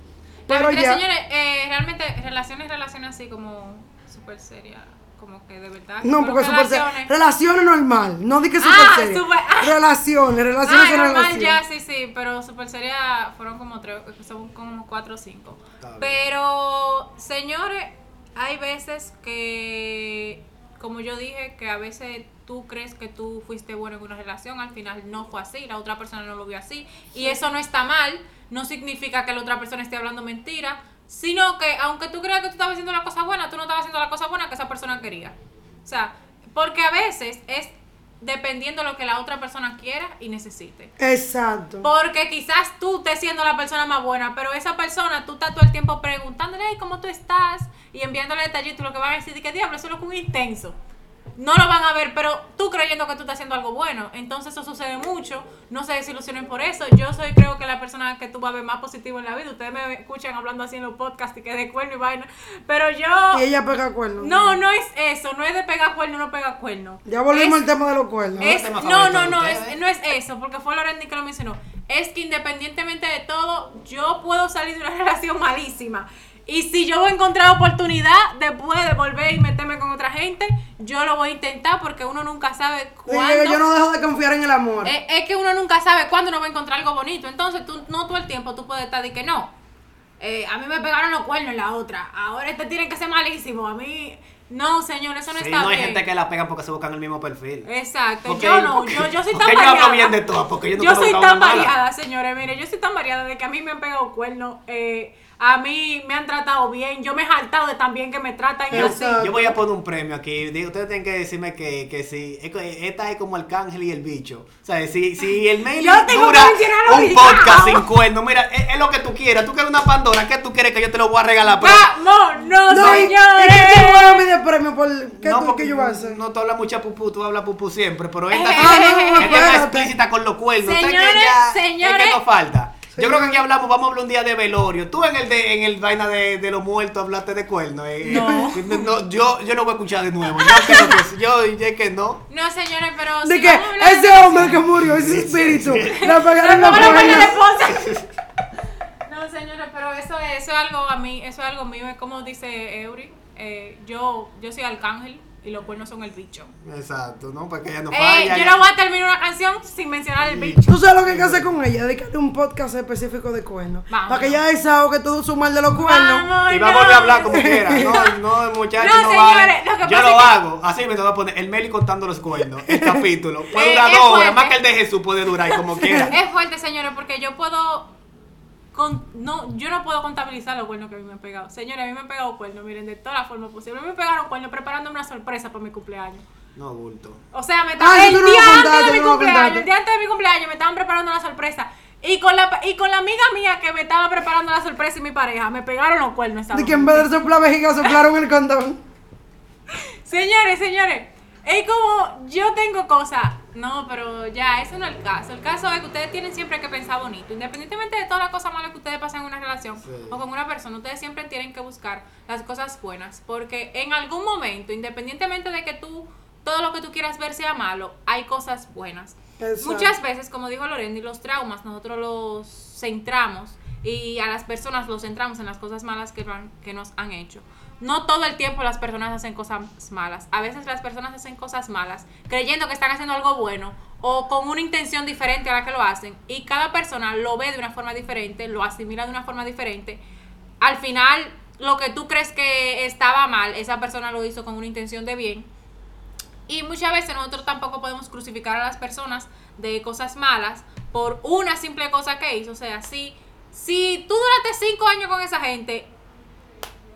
Pero Pero ya. señores, eh, realmente relaciones, relaciones así como súper serias, como que de verdad. No, porque que super relaciones- Relaciones normal. No di que super Ah, seria. super- ah. Relaciones, relaciones Ah, son normal, relaciones. ya, sí, sí, pero super seria fueron como tres, son como cuatro o cinco. Pero, señores, hay veces que, como yo dije, que a veces tú crees que tú fuiste bueno en una relación, al final no fue así, la otra persona no lo vio así. Y eso no está mal, no significa que la otra persona esté hablando mentira, sino que aunque tú creas que tú estabas haciendo la cosa buena, tú no estabas haciendo la cosa buena que esa persona quería. O sea, porque a veces es dependiendo de lo que la otra persona quiera y necesite. Exacto. Porque quizás tú estés siendo la persona más buena, pero esa persona, tú estás todo el tiempo preguntándole, "Ay, ¿cómo tú estás? Y enviándole detallitos, lo que van a decir, ¿qué diablo? Eso es lo que un intenso. No lo van a ver, pero tú creyendo que tú estás haciendo algo bueno. Entonces eso sucede mucho. No se desilusionen por eso. Yo soy, creo que la persona que tú vas a ver más positivo en la vida. Ustedes me escuchan hablando así en los podcasts y que de cuerno y vaina. Pero yo... Y ella pega cuernos. No, no es eso. No es de pegar cuerno, no pegar cuerno. Ya volvimos Es- al tema de los cuernos. es- no, no, no, es, no es eso, porque fue Lorendi que lo mencionó. Es que independientemente de todo, yo puedo salir de una relación malísima. Y si yo voy a encontrar oportunidad después de volver y meterme con otra gente, yo lo voy a intentar porque uno nunca sabe cuándo. que yo no dejo de confiar en el amor. es, es que uno nunca sabe cuándo uno va a encontrar algo bonito. Entonces, tú no todo el tiempo tú puedes estar de que no. eh, a mí me pegaron los cuernos en la otra. Ahora este tiene que ser malísimo. A mí. No, señor, eso no Sí, está no hay bien. gente que la pegan porque se buscan el mismo perfil. Exacto, Porque- yo no, porque- yo, yo soy tan yo variada. hablo bien de todas, porque yo soy tan mala. variada, señores, mire, yo soy tan variada de que a mí me han pegado cuernos, eh, a mí me han tratado bien, yo me he jaltado de tan bien que me tratan y así. Yo voy a poner un premio aquí. Digo, Ustedes tienen que decirme que, que si esta es como Arcángel y el bicho. O sea, si, si el mail Yo tengo dura un obligado. podcast sin cuerno, mira, es, es lo que tú quieras. Tú quieres una Pandora, ¿qué tú quieres que yo te lo voy a regalar? Pero, ¡Vamos! ¡No, No, y señores! que te voy a dar medio premio por qué no, tú porque que yo voy a hacer. no te hablas mucha pupú, tú hablas pupú siempre, pero esta, Eh, ah, no, no, esta es espérate. explícita con los cuernos. O sea, que Señores, ya- señores. Es que nos falta. Yo creo que aquí hablamos, vamos a hablar un día de velorio. Tú en el de, en el vaina de, de los muertos hablaste de cuernos. eh. No. No, yo, yo no voy a escuchar de nuevo. Yo creo que sí, yo es que no. No, señores, pero. De si que ese de- hombre que murió, ese espíritu, la pegaron los ¿cómo lo pone la esposa? No, señores, pero eso es, eso es algo a mí, eso es algo mío, es como dice Eury, eh, yo, yo soy arcángel y los cuernos son el bicho. Exacto, ¿no? Porque ella no Eh, falla. yo ya- no voy a terminar una canción sin mencionar el bicho. Tú sabes lo que hay que hacer con ella, dedicarle un podcast específico de cuernos. Vamos. Para que ella desahogue todo su mal de los cuernos. Vamos, Y va a no. volver a hablar como quiera. No, no, muchachos, No, no, señores, vale. lo que Yo pasa lo es que- hago. Así me te voy a poner el Meli contando los cuernos. El capítulo. Puede Eh, durar dos horas. Más que el de Jesús puede durar como quiera. Es fuerte, señores, porque yo puedo. Con- no, yo no puedo contabilizar los cuernos que a mí me han pegado. Señores, a mí me han pegado cuernos, miren, de todas las formas posibles. A mí me pegaron cuernos preparándome una sorpresa para mi cumpleaños. No, bulto. O sea, me estaban Ah, el tú no día lo antes contaste, de mi tú no lo cumpleaños, contaste. el día antes de mi cumpleaños me estaban preparando una sorpresa. Y con la y con la amiga mía que me estaba preparando la sorpresa y mi pareja, me pegaron los cuernos esa De que en vez de soplar vejiga soplaron el condón. Señores, señores, es como yo tengo cosas. No, pero ya, eso no es el caso. El caso es que ustedes tienen siempre que pensar bonito. Independientemente de todas las cosas malas que ustedes pasan en una relación Sí. o con una persona, ustedes siempre tienen que buscar las cosas buenas. Porque en algún momento, independientemente de que tú, todo lo que tú quieras ver sea malo, hay cosas buenas. Exacto. Muchas veces, como dijo Lorendi, los traumas nosotros los centramos y a las personas los centramos en las cosas malas que, van- que nos han hecho. No todo el tiempo las personas hacen cosas malas. A veces las personas hacen cosas malas creyendo que están haciendo algo bueno o con una intención diferente a la que lo hacen. Y cada persona lo ve de una forma diferente, lo asimila de una forma diferente. Al final, lo que tú crees que estaba mal, esa persona lo hizo con una intención de bien Y muchas veces nosotros tampoco podemos crucificar a las personas de cosas malas por una simple cosa que hizo. O sea, si, si tú duraste cinco años con esa gente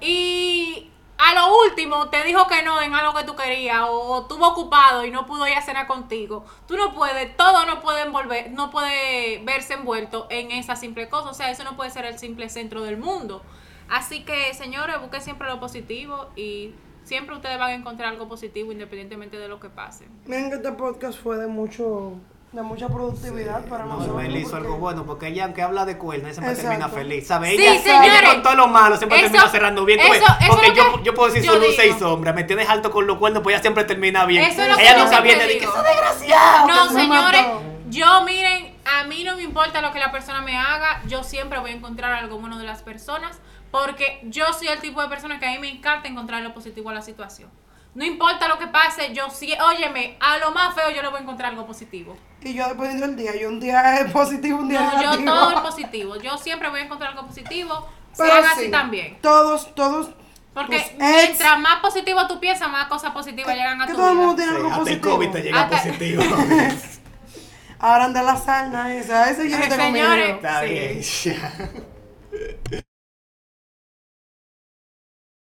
y a lo último te dijo que no en algo que tú querías o estuvo ocupado y no pudo ir a cenar contigo, tú no puedes, todo no puede envolver, no puede verse envuelto en esa simple cosa. O sea, eso no puede ser el simple centro del mundo. Así que, señores, busquen siempre lo positivo y siempre ustedes van a encontrar algo positivo independientemente de lo que pase. Miren que este podcast fue de mucho de mucha productividad para No, nosotros. Hizo porque- algo bueno porque ella, aunque habla de cuernos, siempre Exacto. termina feliz. ¿Sabes? Sí, ella, señores. ella con todo lo malo siempre Eso- termina cerrando bien. eso- eso porque yo, que yo puedo decir yo y digo. sombra. Me tienes alto con los cuernos, pues ella siempre termina bien. Eso es lo que ella nunca siempre viene de que eso desgraciado. No, señores, mató. yo miren, a mí no me importa lo que la persona me haga, yo siempre voy a encontrar algo bueno de las personas, porque yo soy el tipo de persona que a mí me encanta encontrar lo positivo a la situación. No importa lo que pase, yo sí, óyeme, a lo más feo yo le voy a encontrar algo positivo. Y yo dependiendo del día, yo un día es positivo, un día No, yo negativo. todo es positivo, yo siempre voy a encontrar algo positivo, Pero sean sí, así también. Todos, todos. Porque ex- mientras más positivo tú piensas, más cosas positivas llegan a que tu todo el mundo vida. tiene Sí, algo hasta el positivo. COVID te llega Hasta- positivo. Ahora anda la sarna esa, ese yo no tengo Señores, miedo. Está Sí. bien.